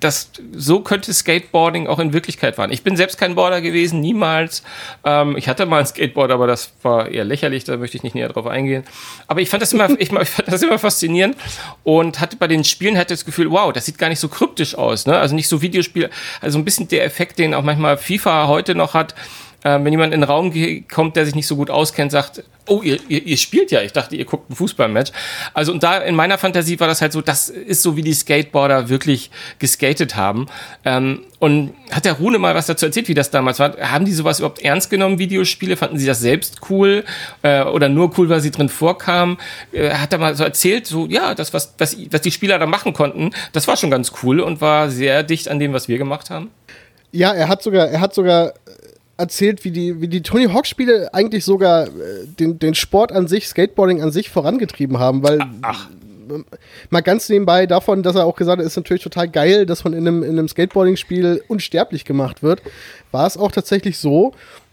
das, so könnte Skateboarding auch in Wirklichkeit fahren. Ich bin selbst kein Boarder gewesen, niemals. Ähm, ich hatte mal ein Skateboard, aber das war eher lächerlich, da möchte ich nicht näher drauf eingehen. Aber ich fand das immer, ich, ich fand das immer faszinierend und hatte bei den Spielen hatte das Gefühl, wow, das sieht gar nicht so kryptisch aus, ne? Also nicht so Videospiel, also ein bisschen der Effekt, den auch manchmal FIFA heute noch hat, äh, wenn jemand in den Raum kommt, der sich nicht so gut auskennt, sagt, oh, ihr, ihr, ihr spielt ja. Ich dachte, ihr guckt ein Fußballmatch. Also und da in meiner Fantasie war das halt so, das ist so, wie die Skateboarder wirklich geskatet haben. Ähm, und hat der Rune mal was dazu erzählt, wie das damals war? Haben die sowas überhaupt ernst genommen, Videospiele? Fanden sie das selbst cool äh, oder nur cool, weil sie drin vorkamen? Äh, hat er mal so erzählt, so ja, das was, was, was die Spieler da machen konnten, das war schon ganz cool und war sehr dicht an dem, was wir gemacht haben. Ja, er hat sogar, er hat sogar erzählt, wie die, wie die Tony Hawk-Spiele eigentlich sogar äh, den, den Sport an sich, Skateboarding an sich vorangetrieben haben, weil Ach. mal ganz nebenbei davon, dass er auch gesagt hat, ist natürlich total geil, dass man in einem, in einem Skateboarding-Spiel unsterblich gemacht wird, war es auch tatsächlich so,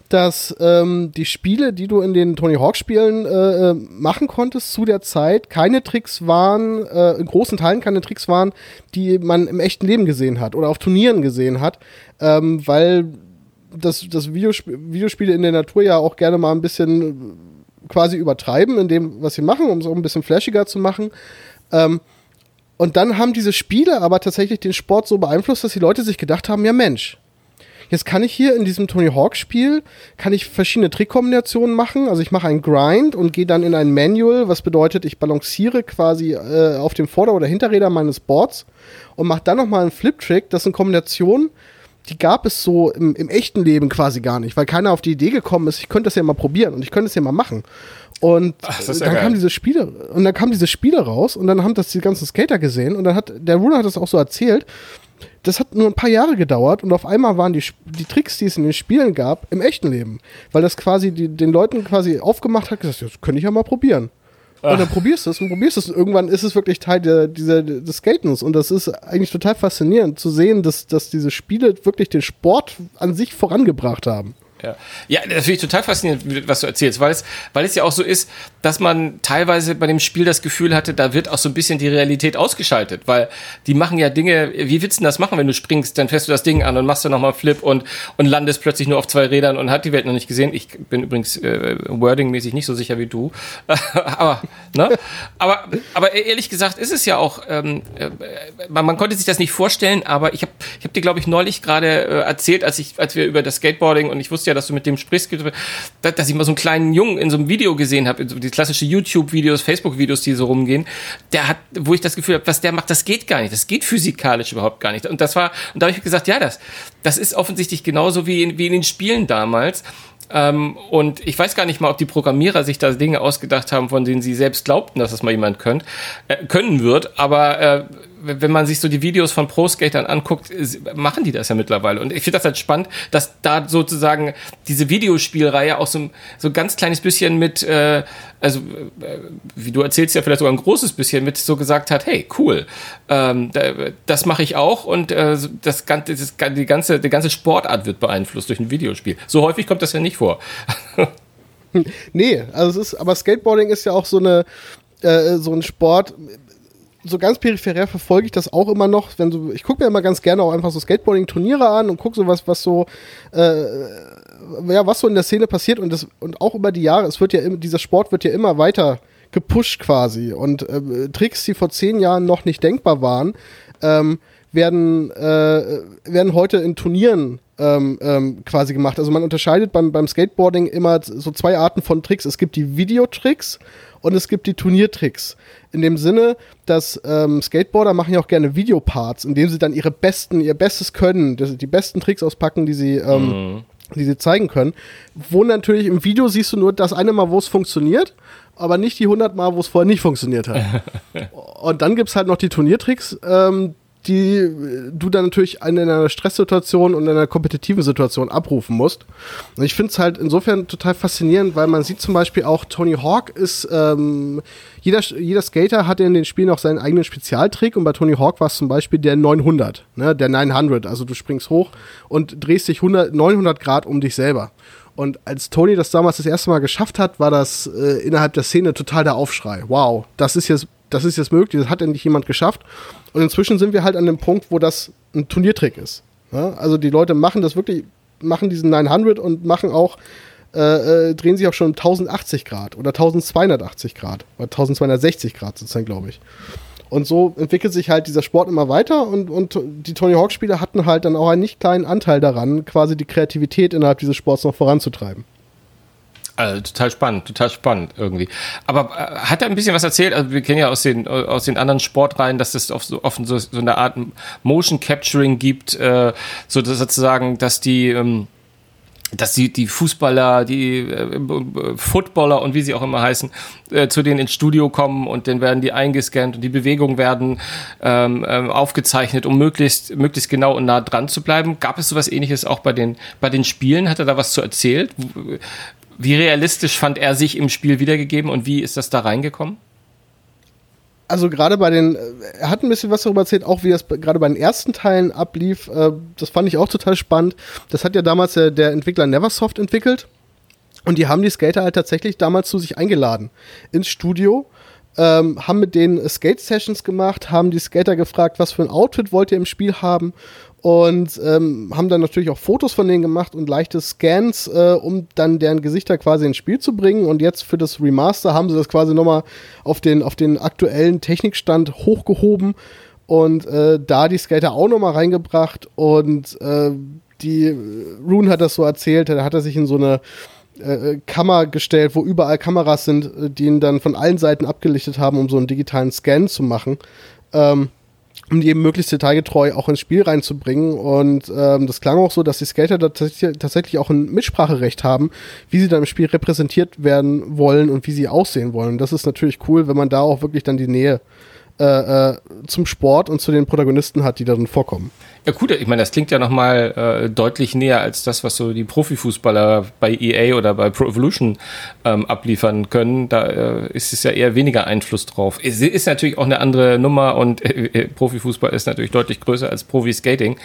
dass ähm, die Spiele, die du in den Tony Hawk-Spielen äh, äh, machen konntest zu der Zeit, keine Tricks waren, äh, in großen Teilen keine Tricks waren, die man im echten Leben gesehen hat oder auf Turnieren gesehen hat, ähm, weil das, das Videosp Videospiele in der Natur ja auch gerne mal ein bisschen äh, quasi übertreiben in dem, was sie machen, um es auch ein bisschen flashiger zu machen. Ähm, und dann haben diese Spiele aber tatsächlich den Sport so beeinflusst, dass die Leute sich gedacht haben, ja Mensch, jetzt kann ich hier in diesem Tony Hawk Spiel, kann ich verschiedene Trickkombinationen machen. Also ich mache einen Grind und gehe dann in ein Manual, was bedeutet, ich balanciere quasi äh, auf dem Vorder- oder Hinterräder meines Boards und mache dann nochmal einen Flip-Trick. Das sind Kombinationen, die gab es so im, im, echten Leben quasi gar nicht, weil keiner auf die Idee gekommen ist, ich könnte das ja mal probieren und ich könnte es ja mal machen. Und Ach, ja dann kamen diese Spiele und dann kamen diese Spiele raus und dann haben das die ganzen Skater gesehen und dann hat der Ruler hat das auch so erzählt. Das hat nur ein paar Jahre gedauert und auf einmal waren die, die Tricks, die es in den Spielen gab, im echten Leben, weil das quasi die, den Leuten quasi aufgemacht hat, gesagt, das könnte ich ja mal probieren. Und dann probierst du es und probierst es. Und irgendwann ist es wirklich Teil der, dieser, des Skatens. Und das ist eigentlich total faszinierend zu sehen, dass, dass diese Spiele wirklich den Sport an sich vorangebracht haben. Ja. ja, das finde ich total faszinierend, was du erzählst, weil es, weil es ja auch so ist, dass man teilweise bei dem Spiel das Gefühl hatte, da wird auch so ein bisschen die Realität ausgeschaltet, weil die machen ja Dinge, wie willst du das machen, wenn du springst, dann fährst du das Ding an und machst du nochmal Flip und, und landest plötzlich nur auf zwei Rädern und hat die Welt noch nicht gesehen. Ich bin übrigens äh, wordingmäßig nicht so sicher wie du, aber, ne? aber, aber ehrlich gesagt ist es ja auch, ähm, äh, man, man, konnte sich das nicht vorstellen, aber ich habe ich hab dir, glaube ich, neulich gerade äh, erzählt, als, ich, als wir über das Skateboarding und ich wusste ja, dass du mit dem sprichst, dass ich mal so einen kleinen Jungen in so einem Video gesehen habe, die klassische YouTube-Videos, Facebook-Videos, die so rumgehen, der hat, wo ich das Gefühl habe, was der macht, das geht gar nicht, das geht physikalisch überhaupt gar nicht. Und das war, und da habe ich gesagt, ja, das, das ist offensichtlich genauso wie in, wie in den Spielen damals. Ähm, und ich weiß gar nicht mal, ob die Programmierer sich da Dinge ausgedacht haben, von denen sie selbst glaubten, dass das mal jemand könnt, äh, können wird. Aber äh, wenn man sich so die Videos von Pro-Skatern anguckt, machen die das ja mittlerweile. Und ich finde das halt spannend, dass da sozusagen diese Videospielreihe auch so, so ein ganz kleines bisschen mit, äh, also äh, wie du erzählst ja vielleicht sogar ein großes bisschen mit so gesagt hat, hey, cool, ähm, das mache ich auch und äh, das, ganze, das, die, ganze, die ganze Sportart wird beeinflusst durch ein Videospiel. So häufig kommt das ja nicht vor. nee, also es ist, aber Skateboarding ist ja auch so eine, äh, so ein Sport, so ganz peripherär verfolge ich das auch immer noch. Wenn so, ich gucke mir immer ganz gerne auch einfach so Skateboarding-Turniere an und gucke so was, was so, äh, ja, was so in der Szene passiert und das und auch über die Jahre. Es wird ja dieser Sport wird ja immer weiter gepusht quasi und äh, Tricks, die vor zehn Jahren noch nicht denkbar waren, ähm, werden äh, werden heute in Turnieren ähm, ähm, quasi gemacht. Also man unterscheidet beim, beim Skateboarding immer so zwei Arten von Tricks. Es gibt die Videotricks und es gibt die Turniertricks. In dem Sinne, dass ähm, Skateboarder machen ja auch gerne Videoparts, indem sie dann ihre besten, ihr Bestes können, die besten Tricks auspacken, die sie, ähm, mhm. die sie zeigen können. Wo natürlich im Video siehst du nur das eine Mal, wo es funktioniert, aber nicht die 100 Mal, wo es vorher nicht funktioniert hat. und dann gibt es halt noch die Turniertricks, ähm, die du dann natürlich in einer Stresssituation und in einer kompetitiven Situation abrufen musst. Und ich finde es halt insofern total faszinierend, weil man sieht zum Beispiel auch, Tony Hawk ist, ähm, jeder, jeder Skater hat in den Spielen auch seinen eigenen Spezialtrick und bei Tony Hawk war es zum Beispiel der 900, ne, der 900, also du springst hoch und drehst dich 100, 900 Grad um dich selber. Und als Tony das damals das erste Mal geschafft hat, war das äh, innerhalb der Szene total der Aufschrei. Wow, das ist jetzt, das ist jetzt möglich, das hat endlich jemand geschafft. Und inzwischen sind wir halt an dem Punkt, wo das ein Turniertrick ist. Ja? Also die Leute machen das wirklich, machen diesen 900 und machen auch, äh, äh, drehen sich auch schon 1080 Grad oder 1280 Grad oder 1260 Grad dann, glaube ich. Und so entwickelt sich halt dieser Sport immer weiter und, und die Tony Hawk-Spiele hatten halt dann auch einen nicht kleinen Anteil daran, quasi die Kreativität innerhalb dieses Sports noch voranzutreiben. Also total spannend, total spannend irgendwie. Aber äh, hat er ein bisschen was erzählt? Also wir kennen ja aus den aus den anderen Sportreihen, dass es oft so, oft so, so eine Art Motion Capturing gibt, äh, so dass sozusagen, dass die ähm, dass die, die Fußballer, die äh, Footballer und wie sie auch immer heißen, äh, zu denen ins Studio kommen und dann werden die eingescannt und die Bewegungen werden ähm, ähm, aufgezeichnet, um möglichst, möglichst genau und nah dran zu bleiben. Gab es sowas ähnliches auch bei den, bei den Spielen? Hat er da was zu erzählt? Wie realistisch fand er sich im Spiel wiedergegeben und wie ist das da reingekommen? also gerade bei den, er hat ein bisschen was darüber erzählt, auch wie das gerade bei den ersten Teilen ablief. Äh, das fand ich auch total spannend. Das hat ja damals der, der Entwickler Neversoft entwickelt. Und die haben die Skater halt tatsächlich damals zu sich eingeladen ins Studio. Ähm, haben mit denen Skate-Sessions gemacht, haben die Skater gefragt, was für ein Outfit wollt ihr im Spiel haben und ähm, haben dann natürlich auch Fotos von denen gemacht und leichte Scans, äh, um dann deren Gesichter quasi ins Spiel zu bringen. Und jetzt für das Remaster haben sie das quasi nochmal auf den, auf den aktuellen Technikstand hochgehoben und äh, da die Skater auch nochmal reingebracht. Und äh, die Rune hat das so erzählt, da hat er sich in so eine äh, Kammer gestellt, wo überall Kameras sind, äh, die ihn dann von allen Seiten abgelichtet haben, um so einen digitalen Scan zu machen. Ähm, um die eben möglichst detailgetreu auch ins Spiel reinzubringen. Und ähm, das klang auch so, dass die Skater da tatsächlich auch ein Mitspracherecht haben, wie sie dann im Spiel repräsentiert werden wollen und wie sie aussehen wollen. Und das ist natürlich cool, wenn man da auch wirklich dann die Nähe äh, äh, zum Sport und zu den Protagonisten hat, die darin vorkommen. Ja gut, ich meine, das klingt ja nochmal äh, deutlich näher als das, was so die Profifußballer bei EA oder bei Pro Evolution ähm, abliefern können. Da äh, ist es ja eher weniger Einfluss drauf. Es ist natürlich auch eine andere Nummer und äh, äh Profifußball ist natürlich deutlich größer als Profi-Skating.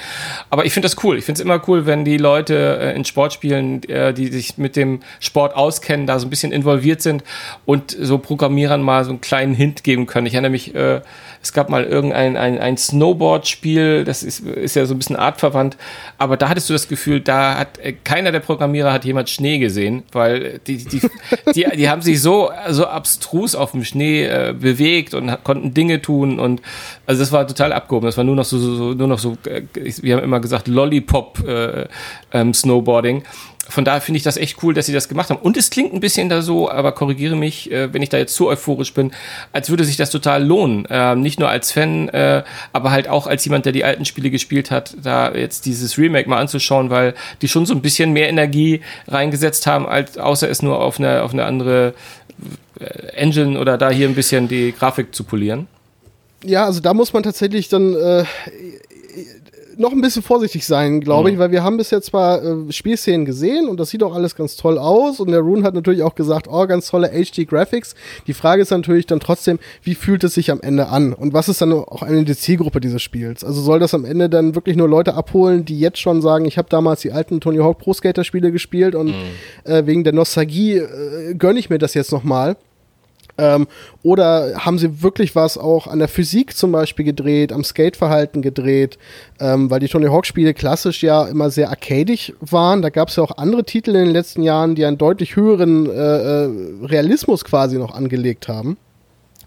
Aber ich finde das cool. Ich finde es immer cool, wenn die Leute äh, in Sportspielen, äh, die sich mit dem Sport auskennen, da so ein bisschen involviert sind und so Programmierern mal so einen kleinen Hint geben können. Ich erinnere mich, äh, es gab mal irgendein ein, ein Snowboard-Spiel, das ist, ist ja so ein bisschen artverwandt, aber da hattest du das Gefühl, da hat äh, keiner der Programmierer hat jemand Schnee gesehen, weil die, die, die, die haben sich so, so abstrus auf dem Schnee äh, bewegt und konnten Dinge tun und also das war total abgehoben. Das war nur noch so, so nur noch so, äh, wir haben immer gesagt, Lollipop äh, ähm, Snowboarding von daher finde ich das echt cool, dass sie das gemacht haben. Und es klingt ein bisschen da so, aber korrigiere mich, äh, wenn ich da jetzt zu euphorisch bin, als würde sich das total lohnen. Ähm, nicht nur als Fan, äh, aber halt auch als jemand, der die alten Spiele gespielt hat, da jetzt dieses Remake mal anzuschauen, weil die schon so ein bisschen mehr Energie reingesetzt haben, als außer es nur auf eine, auf eine andere äh, Engine oder da hier ein bisschen die Grafik zu polieren. Ja, also da muss man tatsächlich dann äh, noch ein bisschen vorsichtig sein, glaube mhm. ich, weil wir haben bis jetzt zwar äh, Spielszenen gesehen und das sieht auch alles ganz toll aus und der Rune hat natürlich auch gesagt, oh, ganz tolle HD-Graphics. Die Frage ist natürlich dann trotzdem, wie fühlt es sich am Ende an und was ist dann auch eine die Zielgruppe dieses Spiels? Also soll das am Ende dann wirklich nur Leute abholen, die jetzt schon sagen, ich habe damals die alten Tony Hawk Pro Skater Spiele gespielt und mhm. äh, wegen der Nostalgie äh, gönne ich mir das jetzt nochmal. Ähm, oder haben sie wirklich was auch an der Physik zum Beispiel gedreht, am Skateverhalten gedreht, ähm, weil die Tony Hawk-Spiele klassisch ja immer sehr arcadisch waren. Da gab es ja auch andere Titel in den letzten Jahren, die einen deutlich höheren äh, äh, Realismus quasi noch angelegt haben.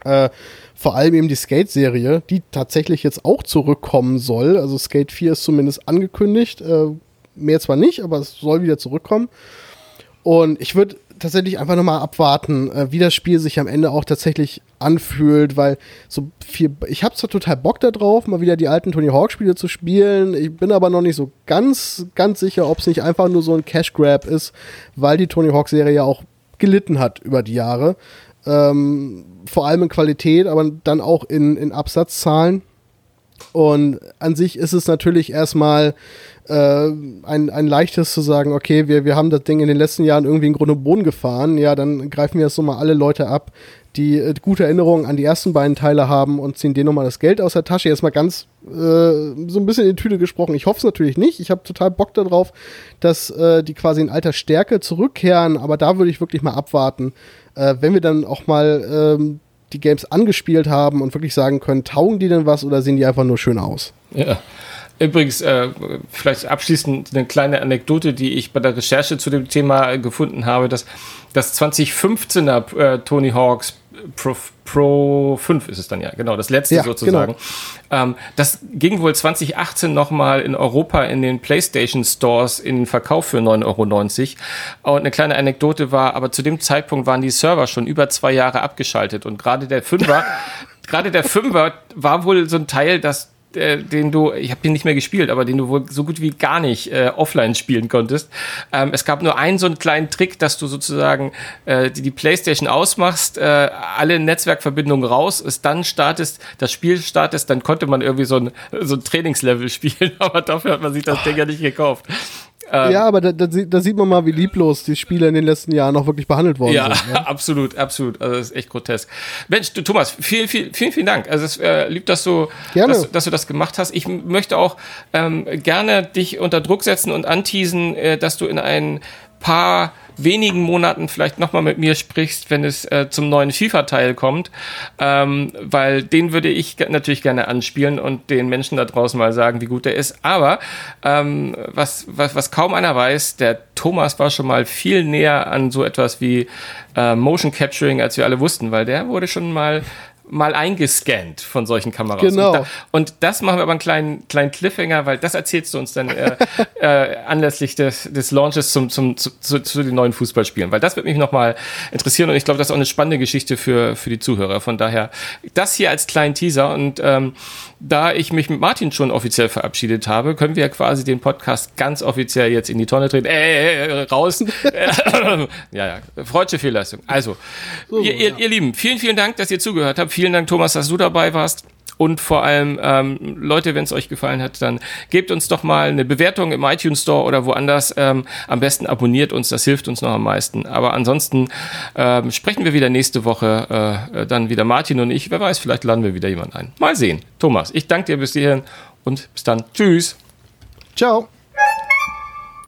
Äh, vor allem eben die Skate-Serie, die tatsächlich jetzt auch zurückkommen soll. Also Skate 4 ist zumindest angekündigt. Äh, mehr zwar nicht, aber es soll wieder zurückkommen. Und ich würde tatsächlich einfach nochmal abwarten, äh, wie das Spiel sich am Ende auch tatsächlich anfühlt, weil so viel, ich habe zwar total Bock darauf, mal wieder die alten Tony Hawk Spiele zu spielen, ich bin aber noch nicht so ganz, ganz sicher, ob es nicht einfach nur so ein Cash Grab ist, weil die Tony Hawk Serie ja auch gelitten hat über die Jahre. Ähm, vor allem in Qualität, aber dann auch in, in Absatzzahlen. Und an sich ist es natürlich erstmal äh, ein, ein leichtes zu sagen, okay, wir, wir haben das Ding in den letzten Jahren irgendwie in Grund und Boden gefahren, ja, dann greifen wir jetzt so mal alle Leute ab, die äh, gute Erinnerungen an die ersten beiden Teile haben und ziehen denen nochmal das Geld aus der Tasche. Jetzt mal ganz äh, so ein bisschen in die Tüte gesprochen. Ich hoffe es natürlich nicht. Ich habe total Bock darauf, dass äh, die quasi in alter Stärke zurückkehren, aber da würde ich wirklich mal abwarten, äh, wenn wir dann auch mal ähm, die Games angespielt haben und wirklich sagen können, taugen die denn was oder sehen die einfach nur schön aus? Ja. Übrigens, äh, vielleicht abschließend eine kleine Anekdote, die ich bei der Recherche zu dem Thema gefunden habe, dass das 2015er äh, Tony Hawks Pro, Pro 5 ist es dann ja, genau, das letzte Ja, sozusagen. Ähm, das ging wohl 2018 nochmal in Europa in den PlayStation Stores in den Verkauf für 9,90 Euro. Und eine kleine Anekdote war, aber zu dem Zeitpunkt waren die Server schon über zwei Jahre abgeschaltet und gerade der Fünfer, gerade der Fünfer war wohl so ein Teil, das äh, den du, ich habe den nicht mehr gespielt, aber den du wohl so gut wie gar nicht äh, offline spielen konntest. Ähm, es gab nur einen so einen kleinen Trick, dass du sozusagen äh, die, die Playstation ausmachst, äh, alle Netzwerkverbindungen raus, es dann startest, das Spiel startest, dann konnte man irgendwie so ein, so ein Trainingslevel spielen, aber dafür hat man sich das Ding ja nicht gekauft. Ähm, ja, aber da, da, sieht- da sieht man mal, wie lieblos die Spiele in den letzten Jahren noch wirklich behandelt worden Ja, sind. Ne? absolut, absolut. Also das ist echt grotesk. Mensch, du Thomas, vielen, vielen, vielen, vielen Dank. Also es ist äh, lieb, dass du, dass, dass du das gemacht hast. Ich möchte auch ähm, gerne dich unter Druck setzen und anteasen, äh, dass du in ein paar wenigen Monaten vielleicht nochmal mit mir sprichst, wenn es äh, zum neuen FIFA-Teil kommt, ähm, weil den würde ich natürlich gerne anspielen und den Menschen da draußen mal sagen, wie gut der ist. Aber ähm, was, was, was kaum einer weiß, der Thomas war schon mal viel näher an so etwas wie äh, Motion Capturing, als wir alle wussten, weil der wurde schon mal mal eingescannt von solchen Kameras. Genau. Und, da, und das machen wir aber einen kleinen, kleinen Cliffhanger, weil das erzählst du uns dann äh, äh, anlässlich des, des Launches zum, zum, zu, zu, zu den neuen Fußballspielen, weil das wird mich nochmal interessieren und ich glaube, das ist auch eine spannende Geschichte für, für die Zuhörer. Von daher das hier als kleinen Teaser und ähm, da ich mich mit Martin schon offiziell verabschiedet habe, können wir quasi den Podcast ganz offiziell jetzt in die Tonne treten. Äh, äh, äh, raus. ja, ja, freudsche Fehlleistung. Also, ihr, ihr, ihr Lieben, vielen, vielen Dank, dass ihr zugehört habt. Vielen Dank, Thomas, dass du dabei warst. Und vor allem, ähm, Leute, wenn es euch gefallen hat, dann gebt uns doch mal eine Bewertung im iTunes Store oder woanders. Ähm, am besten abonniert uns, das hilft uns noch am meisten. Aber ansonsten ähm, sprechen wir wieder nächste Woche, äh, dann wieder Martin und ich. Wer weiß, vielleicht laden wir wieder jemanden ein. Mal sehen. Thomas, ich danke dir bis hierhin und bis dann. Tschüss. Ciao.